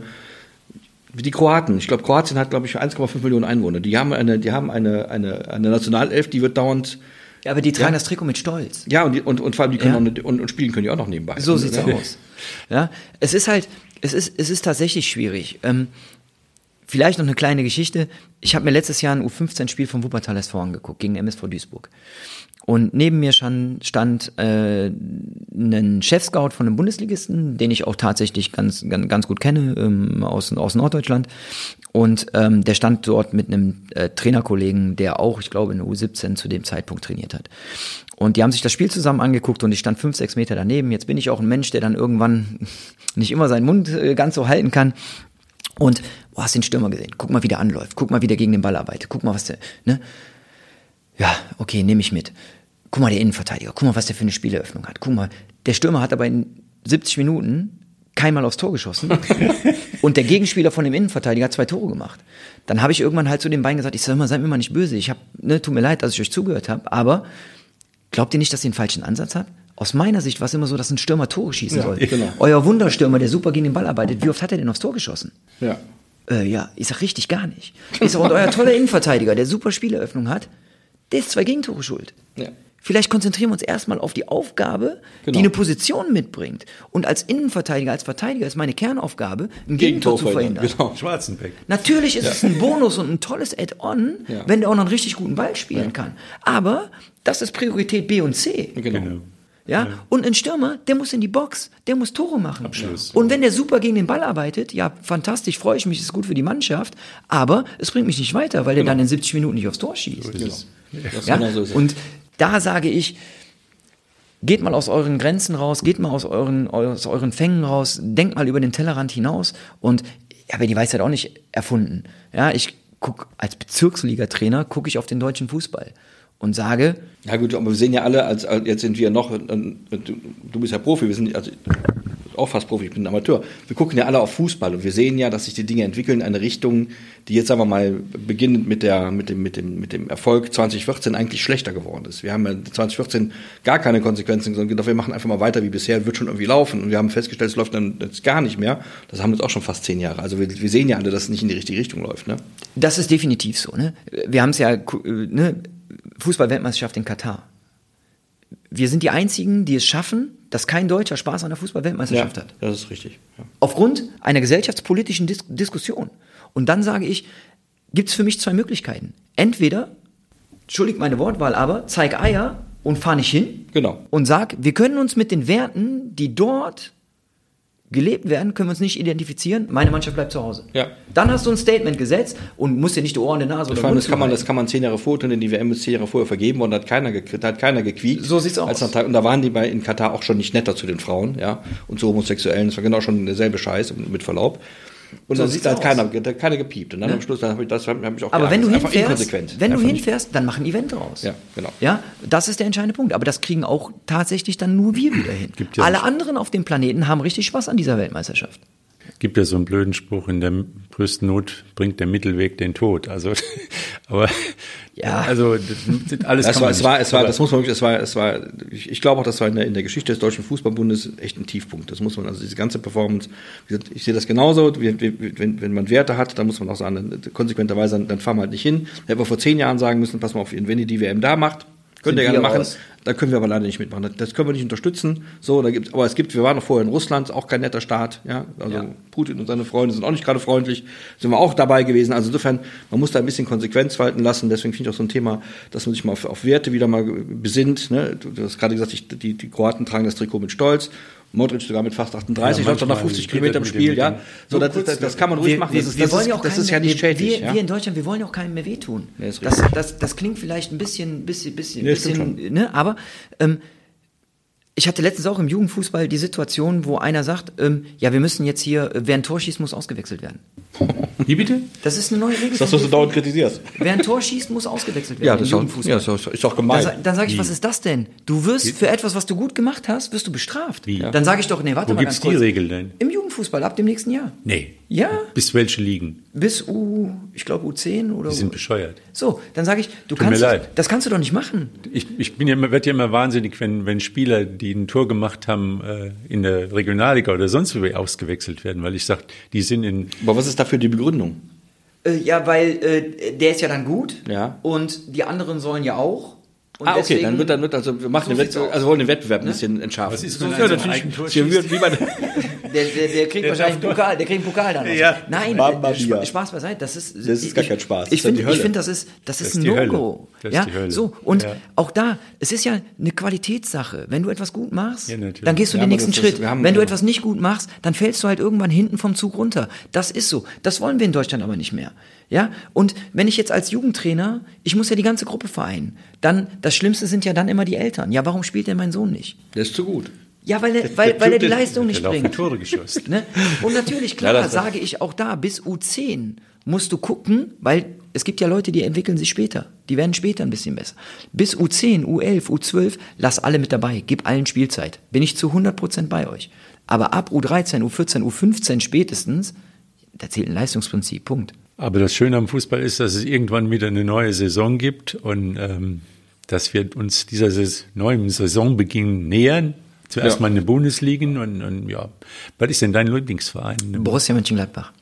wie die Kroaten. Ich glaube, Kroatien hat, glaube ich, 1,5 Millionen Einwohner. Die haben eine, die haben eine, eine, eine Nationalelf, die wird dauernd ja, aber die tragen ja. das Trikot mit Stolz. Ja, und, die, und, und vor allem die können ja. auch, und, und spielen können die auch noch nebenbei. So sieht's ja. aus. Ja, es ist halt, es ist, es ist tatsächlich schwierig. Ähm, vielleicht noch eine kleine Geschichte. Ich habe mir letztes Jahr ein U15-Spiel vom Wuppertal SV angeguckt, gegen MSV Duisburg. Und neben mir stand, stand äh, ein Chefscout von einem Bundesligisten, den ich auch tatsächlich ganz, ganz, ganz gut kenne, ähm, aus, aus Norddeutschland. Und ähm, der stand dort mit einem äh, Trainerkollegen, der auch, ich glaube, in der U17 zu dem Zeitpunkt trainiert hat. Und die haben sich das Spiel zusammen angeguckt und ich stand fünf, sechs Meter daneben. Jetzt bin ich auch ein Mensch, der dann irgendwann nicht immer seinen Mund äh, ganz so halten kann. Und oh, hast den Stürmer gesehen? Guck mal, wie der anläuft. Guck mal, wie der gegen den Ball arbeitet. Guck mal, was der. Ne? Ja, okay, nehme ich mit. Guck mal, der Innenverteidiger. Guck mal, was der für eine Spieleröffnung hat. Guck mal, der Stürmer hat aber in 70 Minuten keinmal aufs Tor geschossen. und der Gegenspieler von dem Innenverteidiger hat zwei Tore gemacht. Dann habe ich irgendwann halt zu den beiden gesagt, ich sag mal, seid mir mal nicht böse. Ich habe, ne, tut mir leid, dass ich euch zugehört habe, aber Glaubt ihr nicht, dass ihr einen falschen Ansatz habt? Aus meiner Sicht war es immer so, dass ein Stürmer Tore schießen ja, soll. Genau. Euer Wunderstürmer, der super gegen den Ball arbeitet, wie oft hat er denn aufs Tor geschossen? Ja. Äh, ja, ich sag richtig gar nicht. Ich sag, und euer toller Innenverteidiger, der super Spieleröffnung hat, der ist zwei Gegentore schuld. Ja. Vielleicht konzentrieren wir uns erstmal auf die Aufgabe, genau. die eine Position mitbringt. Und als Innenverteidiger, als Verteidiger ist meine Kernaufgabe, ein Gegentor, Gegentor zu verhindern. Genau. Schwarzenbeck. Natürlich ist ja. es ein Bonus und ein tolles Add-on, ja. wenn der auch noch einen richtig guten Ball spielen ja. kann. Aber das ist Priorität B und C. Genau. genau. Ja? ja? Und ein Stürmer, der muss in die Box, der muss Tore machen. Abschluss. Und wenn der super gegen den Ball arbeitet, ja, fantastisch, freue ich mich, ist gut für die Mannschaft, aber es bringt mich nicht weiter, weil der genau. dann in 70 Minuten nicht aufs Tor schießt. Genau. Ja? Genau so Und da sage ich, Geht mal aus euren Grenzen raus, geht mal aus euren, aus euren Fängen raus, denkt mal über den Tellerrand hinaus und ich habe die Weisheit auch nicht erfunden. Ja, ich guck als Bezirksliga-Trainer gucke ich auf den deutschen Fußball und sage. Ja gut, aber wir sehen ja alle, als, als jetzt sind wir noch, du bist ja Profi, wir sind also auch fast Profi, ich bin Amateur. Wir gucken ja alle auf Fußball und wir sehen ja, dass sich die Dinge entwickeln in eine Richtung, die jetzt sagen wir mal beginnend mit der mit dem mit dem mit dem Erfolg 2014 eigentlich schlechter geworden ist. Wir haben ja 2014 gar keine Konsequenzen, sondern wir machen einfach mal weiter wie bisher, wird schon irgendwie laufen und wir haben festgestellt, es läuft dann jetzt gar nicht mehr. Das haben jetzt auch schon fast zehn Jahre. Also wir, wir sehen ja alle, dass es nicht in die richtige Richtung läuft. Ne? Das ist definitiv so. Ne? Wir haben es ja ne? Fußball-Weltmeisterschaft in Katar. Wir sind die einzigen, die es schaffen, dass kein Deutscher Spaß an der Fußball-Weltmeisterschaft ja, hat. Das ist richtig. Ja. Aufgrund einer gesellschaftspolitischen Dis Diskussion. Und dann sage ich, gibt es für mich zwei Möglichkeiten. Entweder, entschuldigt meine Wortwahl, aber zeig Eier und fahr nicht hin. Genau. Und sag, wir können uns mit den Werten, die dort gelebt werden, können wir uns nicht identifizieren. Meine Mannschaft bleibt zu Hause. Ja. Dann hast du ein Statement gesetzt und musst dir nicht die Ohren in der Nase oder allem, das kann man, das kann man zehn Jahre vorher, denn die WM ist zehn Jahre vorher vergeben und hat keiner, da hat keiner gequiekt. So sieht's aus. und da waren die bei in Katar auch schon nicht netter zu den Frauen, ja, und zu Homosexuellen. Das war genau schon derselbe Scheiß mit Verlaub. Und so dann sieht halt keiner, keiner gepiept. Und dann ja. am Schluss, dann habe ich das hab ich auch Aber wenn du hinfährst, wenn du hinfährst, dann machen Event draus. Ja, genau. Ja, das ist der entscheidende Punkt. Aber das kriegen auch tatsächlich dann nur wir wieder hin. Ja Alle anderen auf dem Planeten haben richtig Spaß an dieser Weltmeisterschaft gibt ja so einen blöden Spruch, in der größten Not bringt der Mittelweg den Tod. Also, aber ja, also das, alles das kann war, man es war, es war, das muss man wirklich, es war, es war, ich, ich glaube auch, das war in der, in der Geschichte des Deutschen Fußballbundes echt ein Tiefpunkt. Das muss man, also diese ganze Performance, ich sehe das genauso, wenn, wenn man Werte hat, dann muss man auch sagen, konsequenterweise, dann fahren wir halt nicht hin. Hätten wir vor zehn Jahren sagen müssen, pass mal auf, wenn ihr die WM da macht, Könnt ihr gerne machen. Raus. Da können wir aber leider nicht mitmachen. Das können wir nicht unterstützen. So, da gibt's, aber es gibt, wir waren noch vorher in Russland, auch kein netter Staat. Ja, also ja. Putin und seine Freunde sind auch nicht gerade freundlich. Sind wir auch dabei gewesen. Also insofern, man muss da ein bisschen Konsequenz walten lassen. Deswegen finde ich auch so ein Thema, dass man sich mal auf, auf Werte wieder mal besinnt. Ne? Du, du hast gerade gesagt, ich, die, die Kroaten tragen das Trikot mit Stolz. Modric sogar mit fast 38, ja, läuft nach 50 Kilometer im Spiel, ja. So, das, das, das, kann man ruhig wir, machen. Das, ist, das, ist, das ist ja nicht schädlich. Wir, ja? wir in Deutschland, wir wollen ja auch keinem mehr wehtun. Das, das, das klingt vielleicht ein bisschen, bisschen, bisschen, ja, bisschen ne, aber ähm, ich hatte letztens auch im Jugendfußball die Situation, wo einer sagt, ähm, ja, wir müssen jetzt hier, wer ein Tor schießt, muss ausgewechselt werden. Wie bitte? Das ist eine neue Regel. Das, was du dauernd kritisierst. Wer ein Tor schießt, muss ausgewechselt werden. Ja, das ist, auch, ja, das ist auch gemein. Dann, dann sage ich, Wie? was ist das denn? Du wirst für etwas, was du gut gemacht hast, wirst du bestraft. Wie? Dann sage ich doch, nee, warte Wo mal gibt's ganz kurz. die Regel denn? Im Jugendfußball, ab dem nächsten Jahr. Nee. Ja. Bis welche liegen? Bis U, ich glaube U10 oder Die sind bescheuert. So, dann sage ich, du Tut kannst, mir leid. das kannst du doch nicht machen. Ich, ich bin ja immer, werde ja immer wahnsinnig, wenn, wenn Spieler, die ein Tor gemacht haben, äh, in der Regionalliga oder sonst wo ausgewechselt werden, weil ich sage, die sind in. Aber was ist dafür die Begründung? Äh, ja, weil äh, der ist ja dann gut ja. und die anderen sollen ja auch. Und ah, okay, dann wird, dann wird, also wir machen so den Wettbewerb, also wollen den Wettbewerb ein ne? bisschen entschärfen. Was ist, so, ja, natürlich, wie bei der, der, der kriegt der wahrscheinlich einen Pokal, der kriegt einen Pokal dann. Ja. Nein, Sp Spaß beiseite, das ist Das ist gar kein Spaß. Ich, ich finde, ich finde, das ist das ist, das ist ein No-Go. Ja, so und ja. auch da, es ist ja eine Qualitätssache. Wenn du etwas gut machst, ja, dann gehst du ja, den nächsten Schritt. Ist, Wenn du etwas nicht gut machst, dann fällst du halt irgendwann hinten vom Zug runter. Das ist so. Das wollen wir in Deutschland aber nicht mehr. Ja, und wenn ich jetzt als Jugendtrainer, ich muss ja die ganze Gruppe vereinen, dann das Schlimmste sind ja dann immer die Eltern. Ja, warum spielt denn mein Sohn nicht? Der ist zu gut. Ja, weil er, weil, weil er die Leistung nicht bringt. Tore geschossen. Ne? Und natürlich, klar, ja, sage ich auch da, bis U10 musst du gucken, weil es gibt ja Leute, die entwickeln sich später. Die werden später ein bisschen besser. Bis U10, U11, U12, lass alle mit dabei. Gib allen Spielzeit. Bin ich zu 100% bei euch. Aber ab U13, U14, U15 spätestens, da zählt ein Leistungsprinzip. Punkt. Aber das Schöne am Fußball ist, dass es irgendwann wieder eine neue Saison gibt und ähm, dass wir uns dieser neuen Saisonbeginn nähern. Zuerst ja. mal in der Bundesliga und, und ja. Was ist denn dein Lieblingsverein? Borussia Mönchengladbach.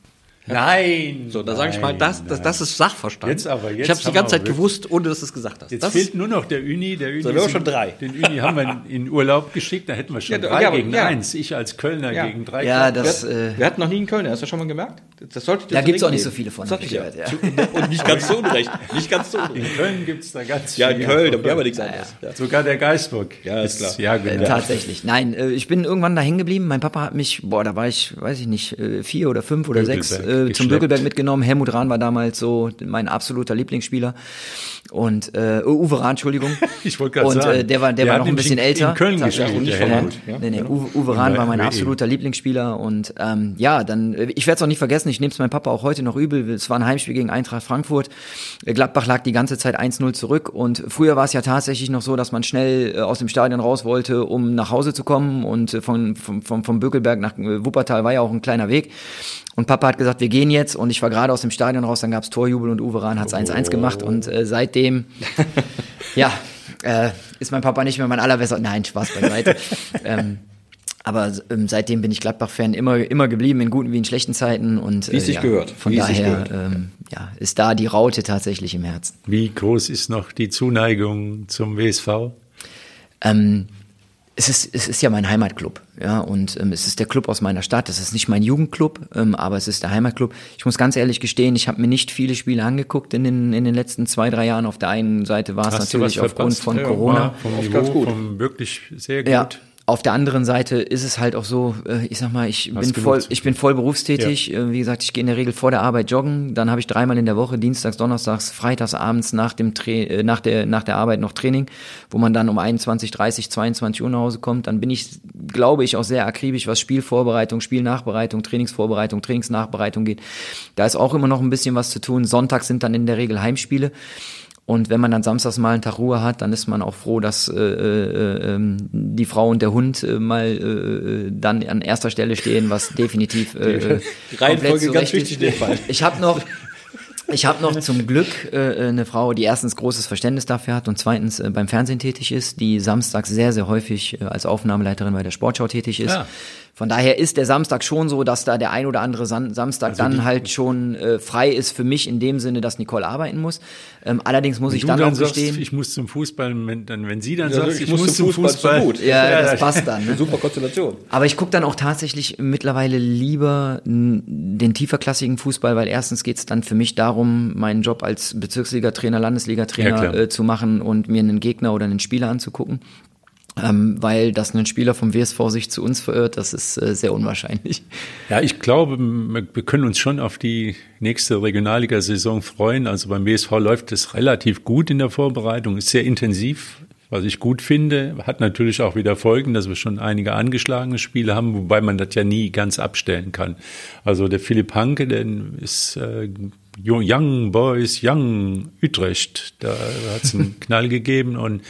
Nein. So, da sage ich mal, das, das, das ist Sachverstand. Jetzt aber, jetzt ich habe es die ganze Zeit gewusst, ohne dass du es gesagt hast. Jetzt das fehlt nur noch der Uni. Der Uni So, wir haben schon drei. Den Uni haben wir in Urlaub geschickt, da hätten wir schon Ja, drei ja, gegen ja. eins. Ich als Kölner Ja. gegen drei. Ja, Kölner. das, wir, äh, wir hatten noch nie einen Kölner, hast du schon mal gemerkt? Das sollte Da gibt's auch nicht so viele von, hab ich ich ja. gehört, Und nicht ganz so unrecht. Nicht ganz so unrecht. in Köln gibt's da ganz Ja, in viele. Köln, die haben wir nichts anderes. Ja. Sogar der Geisburg. Ja, ist klar. Ja, Äh, genau. Tatsächlich. Nein, äh, ich bin irgendwann da hängen geblieben. Mein Papa hat mich, boah, da war ich, weiß ich nicht, äh, vier oder fünf oder sechs äh, zum. Bökelberg mitgenommen. Helmut Rahn war damals so mein absoluter Lieblingsspieler. Und äh, Uwe Rahn, Entschuldigung. Ich wollte gerade Und sagen, äh, der war, der war noch ein bisschen in- älter. in Köln gespielt, nicht der. Helmut. Ja, nee, nee, genau. Uwe, Uwe Rahn war mein absoluter Lieblingsspieler und ähm, ja, dann, äh, ich werde es auch nicht vergessen, ich nehme es meinem Papa auch heute noch übel. Es war ein Heimspiel gegen Eintracht Frankfurt. Äh, Gladbach lag die ganze Zeit 1-0 zurück und früher war es ja tatsächlich noch so, dass man schnell äh, aus dem Stadion raus wollte, um nach Hause zu kommen und äh, von, vom, vom, Bökelberg nach Wuppertal war ja auch ein kleiner Weg. Und Papa hat gesagt, wir gehen jetzt und ich war gerade aus dem Stadion raus, dann gab's Torjubel und Uwe Rahn hat's 1-1 gemacht und äh, seitdem, ja, äh, ist mein Papa nicht mehr mein allerbester, nein, Spaß beiseite. ähm, aber ähm, seitdem bin ich Gladbach-Fan immer, immer geblieben, in guten wie in schlechten Zeiten. Und, Wie es sich ja, gehört. Von Wie es daher gehört. ähm, ja, ist da die Raute tatsächlich im Herzen. Wie groß ist noch die Zuneigung zum WSV? Ähm, es ist, es ist ja mein Heimatclub, ja, und ähm, es ist der Club aus meiner Stadt. Es ist nicht mein Jugendclub, ähm, aber es ist der Heimatclub. Ich muss ganz ehrlich gestehen, ich habe mir nicht viele Spiele angeguckt in den, in den letzten zwei, drei Jahren. Auf der einen Seite war es natürlich was aufgrund von Ja, Corona. Vom Niveau, ganz gut. vom wirklich sehr gut. Ja. Auf der anderen Seite ist es halt auch so, äh, ich sag mal, ich Hast bin voll, ich bin voll berufstätig. Äh, Wie gesagt, ich gehe in der Regel vor der Arbeit joggen. Dann habe ich dreimal in der Woche, dienstags, donnerstags, freitags, abends nach dem Tra äh, nach der nach der Arbeit noch Training, wo man dann um 21, 30, 22 Uhr nach Hause kommt. Dann bin ich, glaube ich, auch sehr akribisch, was Spielvorbereitung, Spielnachbereitung, Trainingsvorbereitung, Trainingsnachbereitung geht. Da ist auch immer noch ein bisschen was zu tun. Sonntags sind dann in der Regel Heimspiele. Und wenn man dann samstags mal einen Tag Ruhe hat, dann ist man auch froh, dass äh, äh, ähm, die Frau und der Hund äh, mal äh, dann an erster Stelle stehen, was definitiv äh, äh, Die Reihenfolge komplett ganz wichtig ist. Ich habe noch ich habe noch zum Glück äh, eine Frau, die erstens großes Verständnis dafür hat und zweitens äh, beim Fernsehen tätig ist, die samstags sehr, sehr häufig äh, als Aufnahmeleiterin bei der Sportschau tätig ist. Ja. Von daher ist der Samstag schon so, dass da der ein oder andere San Samstag Also dann halt schon äh, frei ist für mich in dem Sinne, dass Nicole arbeiten muss. Ähm, allerdings muss ich du dann, dann auch sagst, gestehen, ich muss zum Fußball, wenn, dann, wenn sie dann Ja, sagt, ich, muss, zum Fußball, Fußball, ist doch gut. ja, das passt dann. Ne? Super Konstellation. Aber ich gucke dann auch tatsächlich mittlerweile lieber den tieferklassigen Fußball, weil erstens geht es dann für mich darum, meinen Job als Bezirksliga-Trainer, Ja, Landesliga-Trainer klar. äh, zu machen und mir einen Gegner oder einen Spieler anzugucken. Ähm, weil dass ein Spieler vom WSV sich zu uns verirrt, das ist äh, sehr unwahrscheinlich. Ja, ich glaube, wir können uns schon auf die nächste Regionalliga-Saison freuen. Also beim BSV läuft es relativ gut in der Vorbereitung, ist sehr intensiv, was ich gut finde. Hat natürlich auch wieder Folgen, dass wir schon einige angeschlagene Spiele haben, wobei man das ja nie ganz abstellen kann. Also der Philipp Hanke, der ist äh, Young Boys, Young Utrecht, da hat es einen Knall gegeben und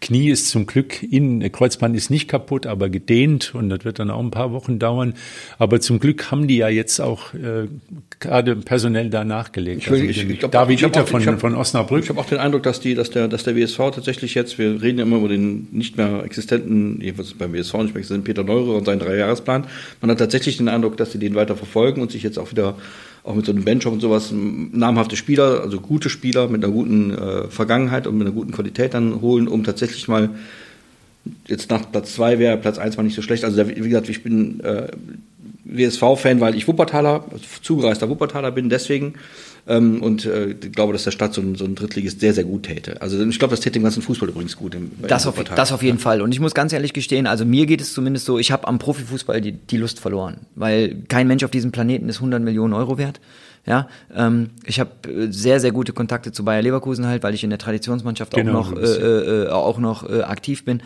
Knie ist zum Glück in, Kreuzband ist nicht kaputt, aber gedehnt und das wird dann auch ein paar Wochen dauern. Aber zum Glück haben die ja jetzt auch äh, gerade personell da nachgelegt. will- Also ich- ich glaub, David ich auch- von, ich hab- von Osnabrück. Ich habe auch den Eindruck, dass, die, dass, der, dass der WSV tatsächlich jetzt, wir reden ja immer über den nicht mehr existenten, jedenfalls beim WSV nicht mehr existenten Peter Neurer und seinen Dreijahresplan. Man hat tatsächlich den Eindruck, dass sie den weiter verfolgen und sich jetzt auch wieder, auch mit so einem Benchop und sowas, namhafte Spieler, also gute Spieler mit einer guten äh, Vergangenheit und mit einer guten Qualität dann holen, um tatsächlich mal jetzt nach Platz zwei wäre, Platz eins war nicht so schlecht. Also der, wie gesagt, ich bin äh, WSV-Fan, weil ich Wuppertaler, zugereister Wuppertaler bin, deswegen. Ähm, und äh, ich glaube, dass der Stadt so ein, so ein Drittligist sehr, sehr gut täte. Also ich glaube, das täte dem ganzen Fußball übrigens gut. Im, Das im auf, Wuppertal. das auf jeden Fall. Und ich muss ganz ehrlich gestehen, also mir geht es zumindest so, ich habe am Profifußball die, die Lust verloren, weil kein Mensch auf diesem Planeten ist 100 Millionen Euro wert. Ja, ähm, ich habe äh, sehr, sehr gute Kontakte zu Bayer Leverkusen halt, weil ich in der Traditionsmannschaft Genau, auch noch, bist äh, äh, auch noch äh, aktiv bin.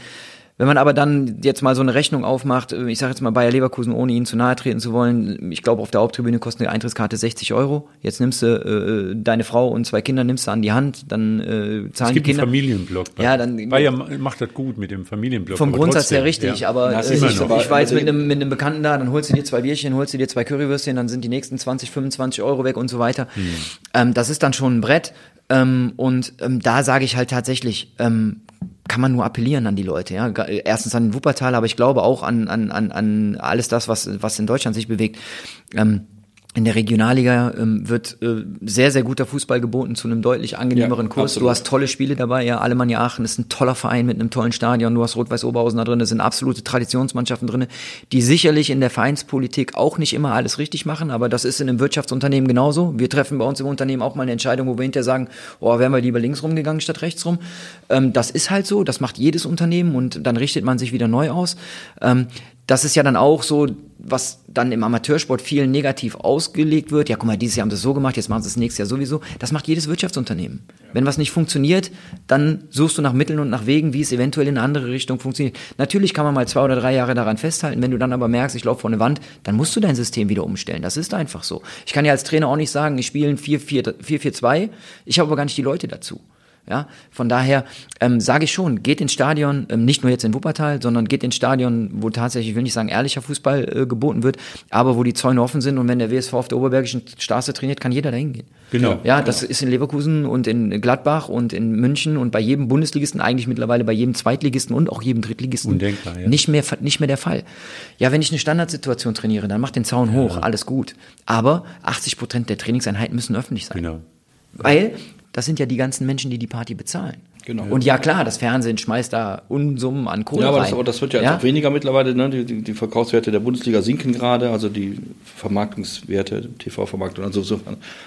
Wenn man aber dann jetzt mal so eine Rechnung aufmacht, äh, ich sage jetzt mal Bayer Leverkusen, ohne ihnen zu nahe treten zu wollen, ich glaube auf der Haupttribüne kostet eine Eintrittskarte 60 Euro. Jetzt nimmst du äh, deine Frau und zwei Kinder nimmst du an die Hand, dann äh, Es zahlen die gibt einen Kinder. Familienblock. Ja, dann- Bayer macht das gut mit dem Familienblock. Vom Grundsatz her richtig, ja. aber äh, ich, ich war jetzt mit einem, mit einem Bekannten da, dann holst du dir zwei Bierchen, holst du dir zwei Currywürstchen, dann sind die nächsten 20, 25 Euro weg und so weiter. Hm. Ähm, das ist dann schon ein Brett. Ähm, und ähm, da sage ich halt tatsächlich, ähm, kann man nur appellieren an die Leute. Ja? Ga- Erstens an den Wuppertal, aber ich glaube auch an, an, an, an alles das, was, was in Deutschland sich bewegt. Ähm, In der Regionalliga ähm, wird äh, sehr, sehr guter Fußball geboten zu einem deutlich angenehmeren ja, Kurs. Absolut. Du hast tolle Spiele dabei. Ja, Alemannia Aachen ist ein toller Verein mit einem tollen Stadion. Du hast Rot-Weiß Oberhausen da drin. Das sind absolute Traditionsmannschaften drin, die sicherlich in der Vereinspolitik auch nicht immer alles richtig machen. Aber das ist in einem Wirtschaftsunternehmen genauso. Wir treffen bei uns im Unternehmen auch mal eine Entscheidung, wo wir hinterher sagen, oh, wären wir lieber links rumgegangen statt rechts rum. Ähm, das ist halt so. Das macht jedes Unternehmen und dann richtet man sich wieder neu aus. Ähm, das ist ja dann auch so, was dann im Amateursport viel negativ ausgelegt wird. Ja, guck mal, dieses Jahr haben sie es so gemacht, jetzt machen sie es nächstes Jahr sowieso. Das macht jedes Wirtschaftsunternehmen. Wenn was nicht funktioniert, dann suchst du nach Mitteln und nach Wegen, wie es eventuell in eine andere Richtung funktioniert. Natürlich kann man mal zwei oder drei Jahre daran festhalten. Wenn du dann aber merkst, ich laufe vor eine Wand, dann musst du dein System wieder umstellen. Das ist einfach so. Ich kann ja als Trainer auch nicht sagen, ich spiele ein 4-4-2. Ich habe aber gar nicht die Leute dazu. Ja, von daher ähm, sage ich schon, geht ins Stadion, ähm, nicht nur jetzt in Wuppertal, sondern geht ins Stadion, wo tatsächlich, ich will nicht sagen ehrlicher Fußball äh, geboten wird, aber wo die Zäune offen sind und wenn der WSV auf der Oberbergischen Straße trainiert, kann jeder dahin gehen. Genau. Ja, das genau. ist in Leverkusen und in Gladbach und in München und bei jedem Bundesligisten, eigentlich mittlerweile bei jedem Zweitligisten und auch jedem Drittligisten Undenkbar, ja. nicht mehr nicht mehr der Fall. Ja, wenn ich eine Standardsituation trainiere, dann mach den Zaun hoch, ja. alles gut. Aber 80 Prozent der Trainingseinheiten müssen öffentlich sein. Genau. Weil das sind ja die ganzen Menschen, die die Party bezahlen. Genau. Und ja klar, das Fernsehen schmeißt da Unsummen an Kohle Ja, aber das, aber das wird ja, ja? auch weniger mittlerweile. Ne? Die, die, die, Verkaufswerte der Bundesliga sinken gerade, also die Vermarktungswerte, TV-Vermarktung. Also so,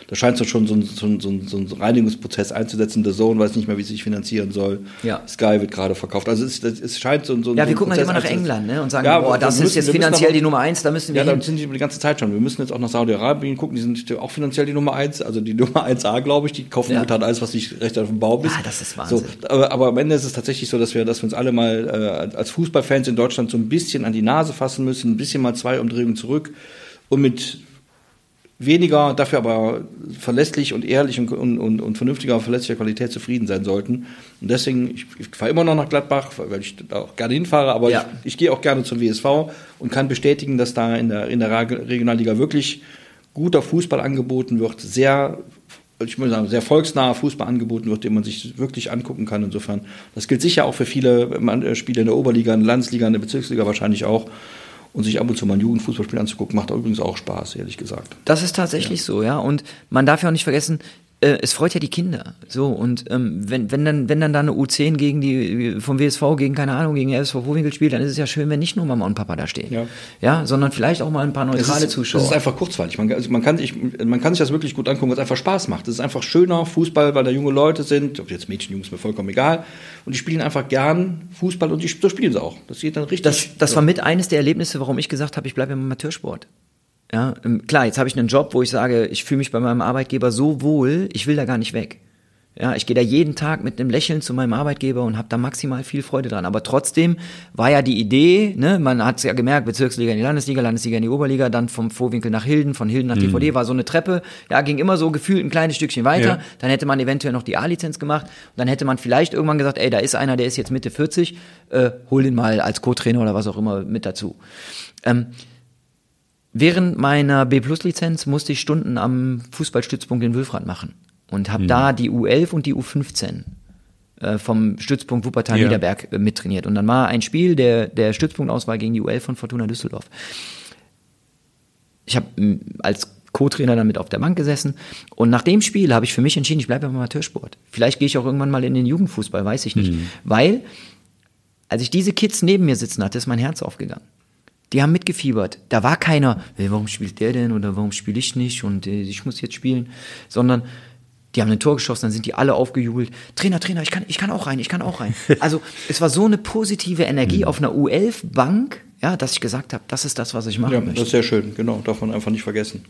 da scheint es schon so, so, so, so einen Reinigungsprozess einzusetzen. Der Zone weiß nicht mehr, wie es sich finanzieren soll. Ja. Sky wird gerade verkauft. Also es, es scheint so, so Ja, wir gucken halt immer nach England ne? und sagen, ja, boah, das müssen, ist jetzt finanziell aber, die Nummer eins, da müssen wir Ja, da sind die die ganze Zeit schon. Wir müssen jetzt auch nach Saudi-Arabien gucken, die sind auch finanziell die Nummer eins. Also die Nummer 1A, glaube ich, die kaufen ja. momentan alles, was nicht recht auf dem Baum ist. Ja, das ist Wahnsinn. So, aber, aber am Ende ist es tatsächlich so, dass wir, dass wir uns alle mal äh, als Fußballfans in Deutschland so ein bisschen an die Nase fassen müssen, ein bisschen mal zwei Umdrehungen zurück und mit weniger, dafür aber verlässlich und ehrlich und, und, und vernünftiger, verlässlicher Qualität zufrieden sein sollten. Und deswegen, ich, ich fahre immer noch nach Gladbach, weil ich da auch gerne hinfahre, aber ja. ich, ich gehe auch gerne zum WSV und kann bestätigen, dass da in der, in der Regionalliga wirklich guter Fußball angeboten wird, sehr ich muss sagen, sehr volksnaher Fußball angeboten wird, den man sich wirklich angucken kann. Insofern, das gilt sicher auch für viele äh, Spiele in der Oberliga, in der Landesliga, in der Bezirksliga wahrscheinlich auch. Und sich ab und zu mal ein Jugendfußballspiel anzugucken, macht übrigens auch Spaß, ehrlich gesagt. Das ist tatsächlich ja. so, ja. Und man darf ja auch nicht vergessen, äh, es freut ja die Kinder. So, und ähm, wenn, wenn, dann, wenn dann da eine U10 gegen die, vom WSV gegen, keine Ahnung, gegen RSV Vorwinkel spielt, dann ist es ja schön, wenn nicht nur Mama und Papa da stehen. Ja. ja sondern vielleicht auch mal ein paar neutrale ist, Zuschauer. Das ist einfach kurzweilig. Man, also man, kann sich, man kann sich das wirklich gut angucken, weil es einfach Spaß macht. Es ist einfach schöner Fußball, weil da junge Leute sind, ob jetzt Mädchen, Jungs, mir vollkommen egal. Und die spielen einfach gern Fußball und die, so spielen sie auch. Das geht dann richtig. Das, das war mit eines der Erlebnisse, warum ich gesagt habe, ich bleibe im Amateursport. Ja, ähm, klar, jetzt habe ich einen Job, wo ich sage, ich fühle mich bei meinem Arbeitgeber so wohl, ich will da gar nicht weg. Ja, ich gehe da jeden Tag mit einem Lächeln zu meinem Arbeitgeber und habe da maximal viel Freude dran. Aber trotzdem war ja die Idee, ne, man hat es ja gemerkt, Bezirksliga in die Landesliga, Landesliga in die Oberliga, dann vom Vorwinkel nach Hilden, von Hilden nach mhm. DVD war so eine Treppe, ja, ging immer so gefühlt ein kleines Stückchen weiter. Ja. Dann hätte man eventuell noch die A-Lizenz gemacht und dann hätte man vielleicht irgendwann gesagt, ey, da ist einer, der ist jetzt Mitte 40, äh, hol den mal als Co-Trainer oder was auch immer mit dazu. Ähm, Während meiner B-Plus-Lizenz musste ich Stunden am Fußballstützpunkt in Wülfrath machen und habe mhm. da die U11 und die U15 äh, vom Stützpunkt Wuppertal-Niederberg ja. äh, mittrainiert. Und dann war ein Spiel der, der Stützpunktauswahl gegen die U11 von Fortuna Düsseldorf. Ich habe als Co-Trainer dann mit auf der Bank gesessen und nach dem Spiel habe ich für mich entschieden, ich bleibe beim Amateursport. Vielleicht gehe ich auch irgendwann mal in den Jugendfußball, weiß ich nicht. Mhm. Weil, als ich diese Kids neben mir sitzen hatte, ist mein Herz aufgegangen. Die haben mitgefiebert. Da war keiner, hey, warum spielt der denn oder warum spiele ich nicht und äh, ich muss jetzt spielen, sondern die haben ein Tor geschossen, dann sind die alle aufgejubelt. Trainer, Trainer, ich kann, ich kann auch rein, ich kann auch rein. Also es war so eine positive Energie mhm. auf einer U11-Bank, ja, dass ich gesagt habe, das ist das, was ich machen ja, möchte. Das ist sehr schön, genau, darf man einfach nicht vergessen.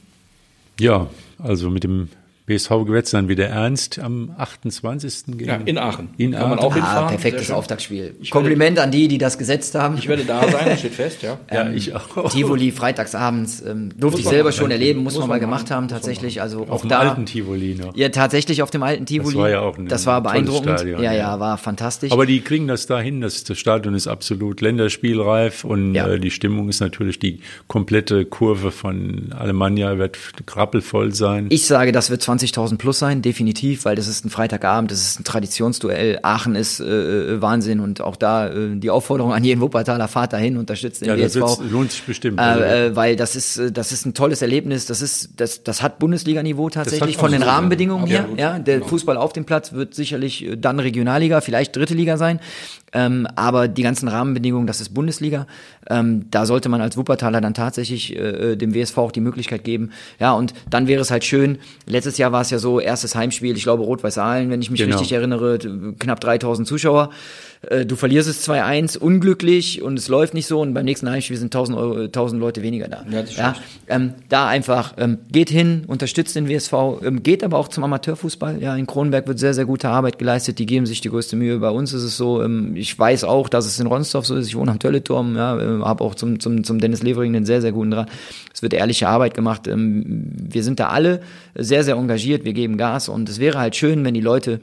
Ja, also mit dem BSV gewetzt dann wieder ernst am 28. Gegen ja, in Aachen. In Kann Aachen. man auch ah, hinfahren. perfektes Auftaktspiel. Ich Kompliment werde, an die, die das gesetzt haben. Ich werde da sein, das steht fest, ja. ja, ähm, ich auch. Tivoli freitagsabends ähm, durfte ich selber schon erleben, muss, muss man mal gemacht haben tatsächlich. Also auf auch dem alten Tivoli noch. Ja, tatsächlich auf dem alten Tivoli. Das war ja auch ein Das war beeindruckend. Stadion, ja, ja, war fantastisch. Aber die kriegen das dahin, das, das Stadion ist absolut länderspielreif und ja. äh, die Stimmung ist natürlich die komplette Kurve von Alemannia wird rappelvoll sein. Ich sage, das wird 20 20.000 plus sein, definitiv, weil das ist ein Freitagabend, das ist ein Traditionsduell. Aachen ist äh, äh Wahnsinn und auch da äh, die Aufforderung an jeden Wuppertaler Fahrt dahin, unterstützt den ja, WSV. Das lohnt sich bestimmt. Also. Äh, weil das ist, äh, das ist ein tolles Erlebnis. Das ist, das, das hat Bundesliga-Niveau tatsächlich von den Rahmenbedingungen her. Ja, der genau. Fußball auf dem Platz wird sicherlich dann Regionalliga, vielleicht dritte Liga sein. Ähm, aber die ganzen Rahmenbedingungen, das ist Bundesliga. Ähm, da sollte man als Wuppertaler dann tatsächlich äh, dem WSV auch die Möglichkeit geben. Ja, und dann wäre es halt schön. Letztes Jahr war es ja so, erstes Heimspiel, ich glaube Rot-Weiß-Aalen, wenn ich mich genau. richtig erinnere, knapp 3000 Zuschauer. Äh, du verlierst es 2-1, unglücklich und es läuft nicht so und beim nächsten Heimspiel sind 1000, Euro, 1000 Leute weniger da. Ja, ja ähm, da einfach, ähm, geht hin, unterstützt den WSV, ähm, geht aber auch zum Amateurfußball. Ja, in Kronenberg wird sehr, sehr gute Arbeit geleistet, die geben sich die größte Mühe. Bei uns ist es so, ähm, ich weiß auch, dass es in Ronsdorf so ist, ich wohne am Tölleturm, ja, äh, habe auch zum, zum, zum Dennis Levering einen sehr, sehr guten Draht. Es wird ehrliche Arbeit gemacht. Ähm, wir sind da alle sehr, sehr engagiert, wir geben Gas und es wäre halt schön, wenn die Leute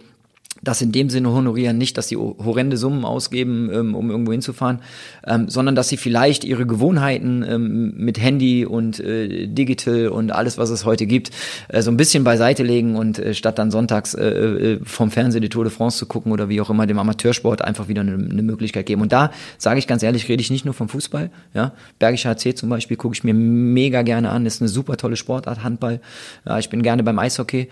das in dem Sinne honorieren, nicht, dass sie horrende Summen ausgeben, ähm, um irgendwo hinzufahren, ähm, sondern dass sie vielleicht ihre Gewohnheiten ähm, mit Handy und äh, Digital und alles, was es heute gibt, äh, so ein bisschen beiseite legen und äh, statt dann sonntags vom Fernsehen die Tour de France zu gucken oder wie auch immer dem Amateursport einfach wieder eine, eine Möglichkeit geben. Und da sage ich ganz ehrlich, rede ich nicht nur vom Fußball. Ja, Bergischer HC zum Beispiel gucke ich mir mega gerne an, ist eine super tolle Sportart, Handball. Ja, ich bin gerne beim Eishockey,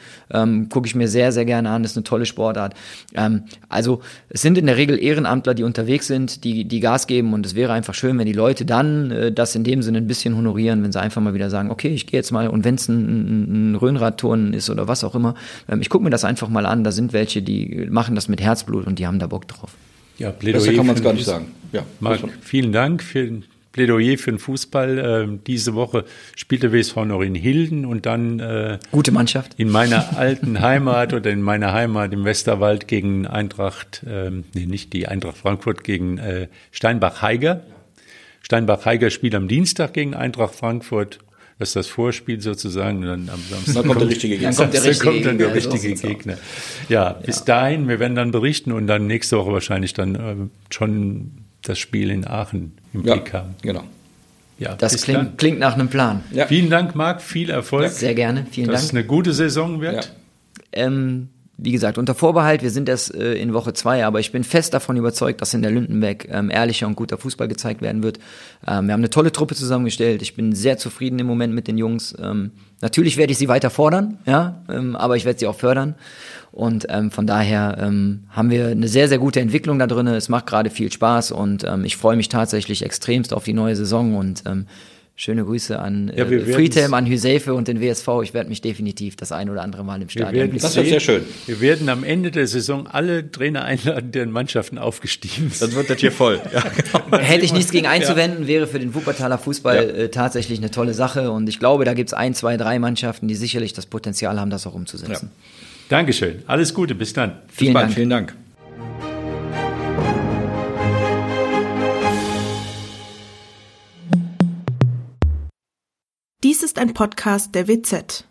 gucke ich mir sehr, sehr gerne an, ist eine tolle Sportart. Ähm, also es sind in der Regel Ehrenamtler, die unterwegs sind, die, die Gas geben und es wäre einfach schön, wenn die Leute dann äh, das in dem Sinne ein bisschen honorieren, wenn sie einfach mal wieder sagen, okay, ich gehe jetzt mal und wenn es ein, ein Röhnradturnen ist oder was auch immer, ähm, ich gucke mir das einfach mal an, da sind welche, die machen das mit Herzblut und die haben da Bock drauf. Ja, Plädoyer Besser kann man es gar nicht sagen. Ja, Marc, vielen Dank für Plädoyer für den Fußball. Äh, diese Woche spielte WSV noch in Hilden und dann äh, gute Mannschaft in meiner alten Heimat oder in meiner Heimat im Westerwald gegen Eintracht, äh, nee, nicht die Eintracht Frankfurt gegen äh, Steinbach-Heiger. Steinbach-Heiger spielt am Dienstag gegen Eintracht Frankfurt. Das ist das Vorspiel sozusagen. Und dann am Samstag dann kommt, der richtige Gegner. Dann kommt der richtige, kommt dann der richtige so Gegner. Ja, bis ja. dahin, wir werden dann berichten und dann nächste Woche wahrscheinlich dann äh, schon das Spiel in Aachen im ja, Blick haben. Genau. Ja, das klingt, klingt, nach einem Plan. Ja. Vielen Dank, Marc. Viel Erfolg. Sehr gerne. Vielen Dass Dank. es eine gute Saison wird. Ja. Ähm, wie gesagt, unter Vorbehalt, wir sind erst äh, in Woche zwei, aber ich bin fest davon überzeugt, dass in der Lündenberg ähm, ehrlicher und guter Fußball gezeigt werden wird. Ähm, wir haben eine tolle Truppe zusammengestellt. Ich bin sehr zufrieden im Moment mit den Jungs. Ähm, natürlich werde ich sie weiter fordern, ja, ähm, aber ich werde sie auch fördern. Und ähm, von daher ähm, haben wir eine sehr, sehr gute Entwicklung da drin. Es macht gerade viel Spaß und ähm, ich freue mich tatsächlich extremst auf die neue Saison und ähm, Schöne Grüße an ja, äh, Friedhelm, an Hüsefe und den WSV. Ich werde mich definitiv das ein oder andere Mal im Stadion Das wird sehr schön. Wir werden am Ende der Saison alle Trainer einladen, deren Mannschaften aufgestiegen sind. Dann wird das hier voll. Ja, genau. Hätte ich nichts gegen einzuwenden, ja. wäre für den Wuppertaler Fußball ja. äh, tatsächlich eine tolle Sache. Und ich glaube, da gibt es ein, zwei, drei Mannschaften, die sicherlich das Potenzial haben, das auch umzusetzen. Dankeschön. Alles Gute. Bis dann. Vielen bis Dank. Vielen Dank. Dies ist ein Podcast der WZ.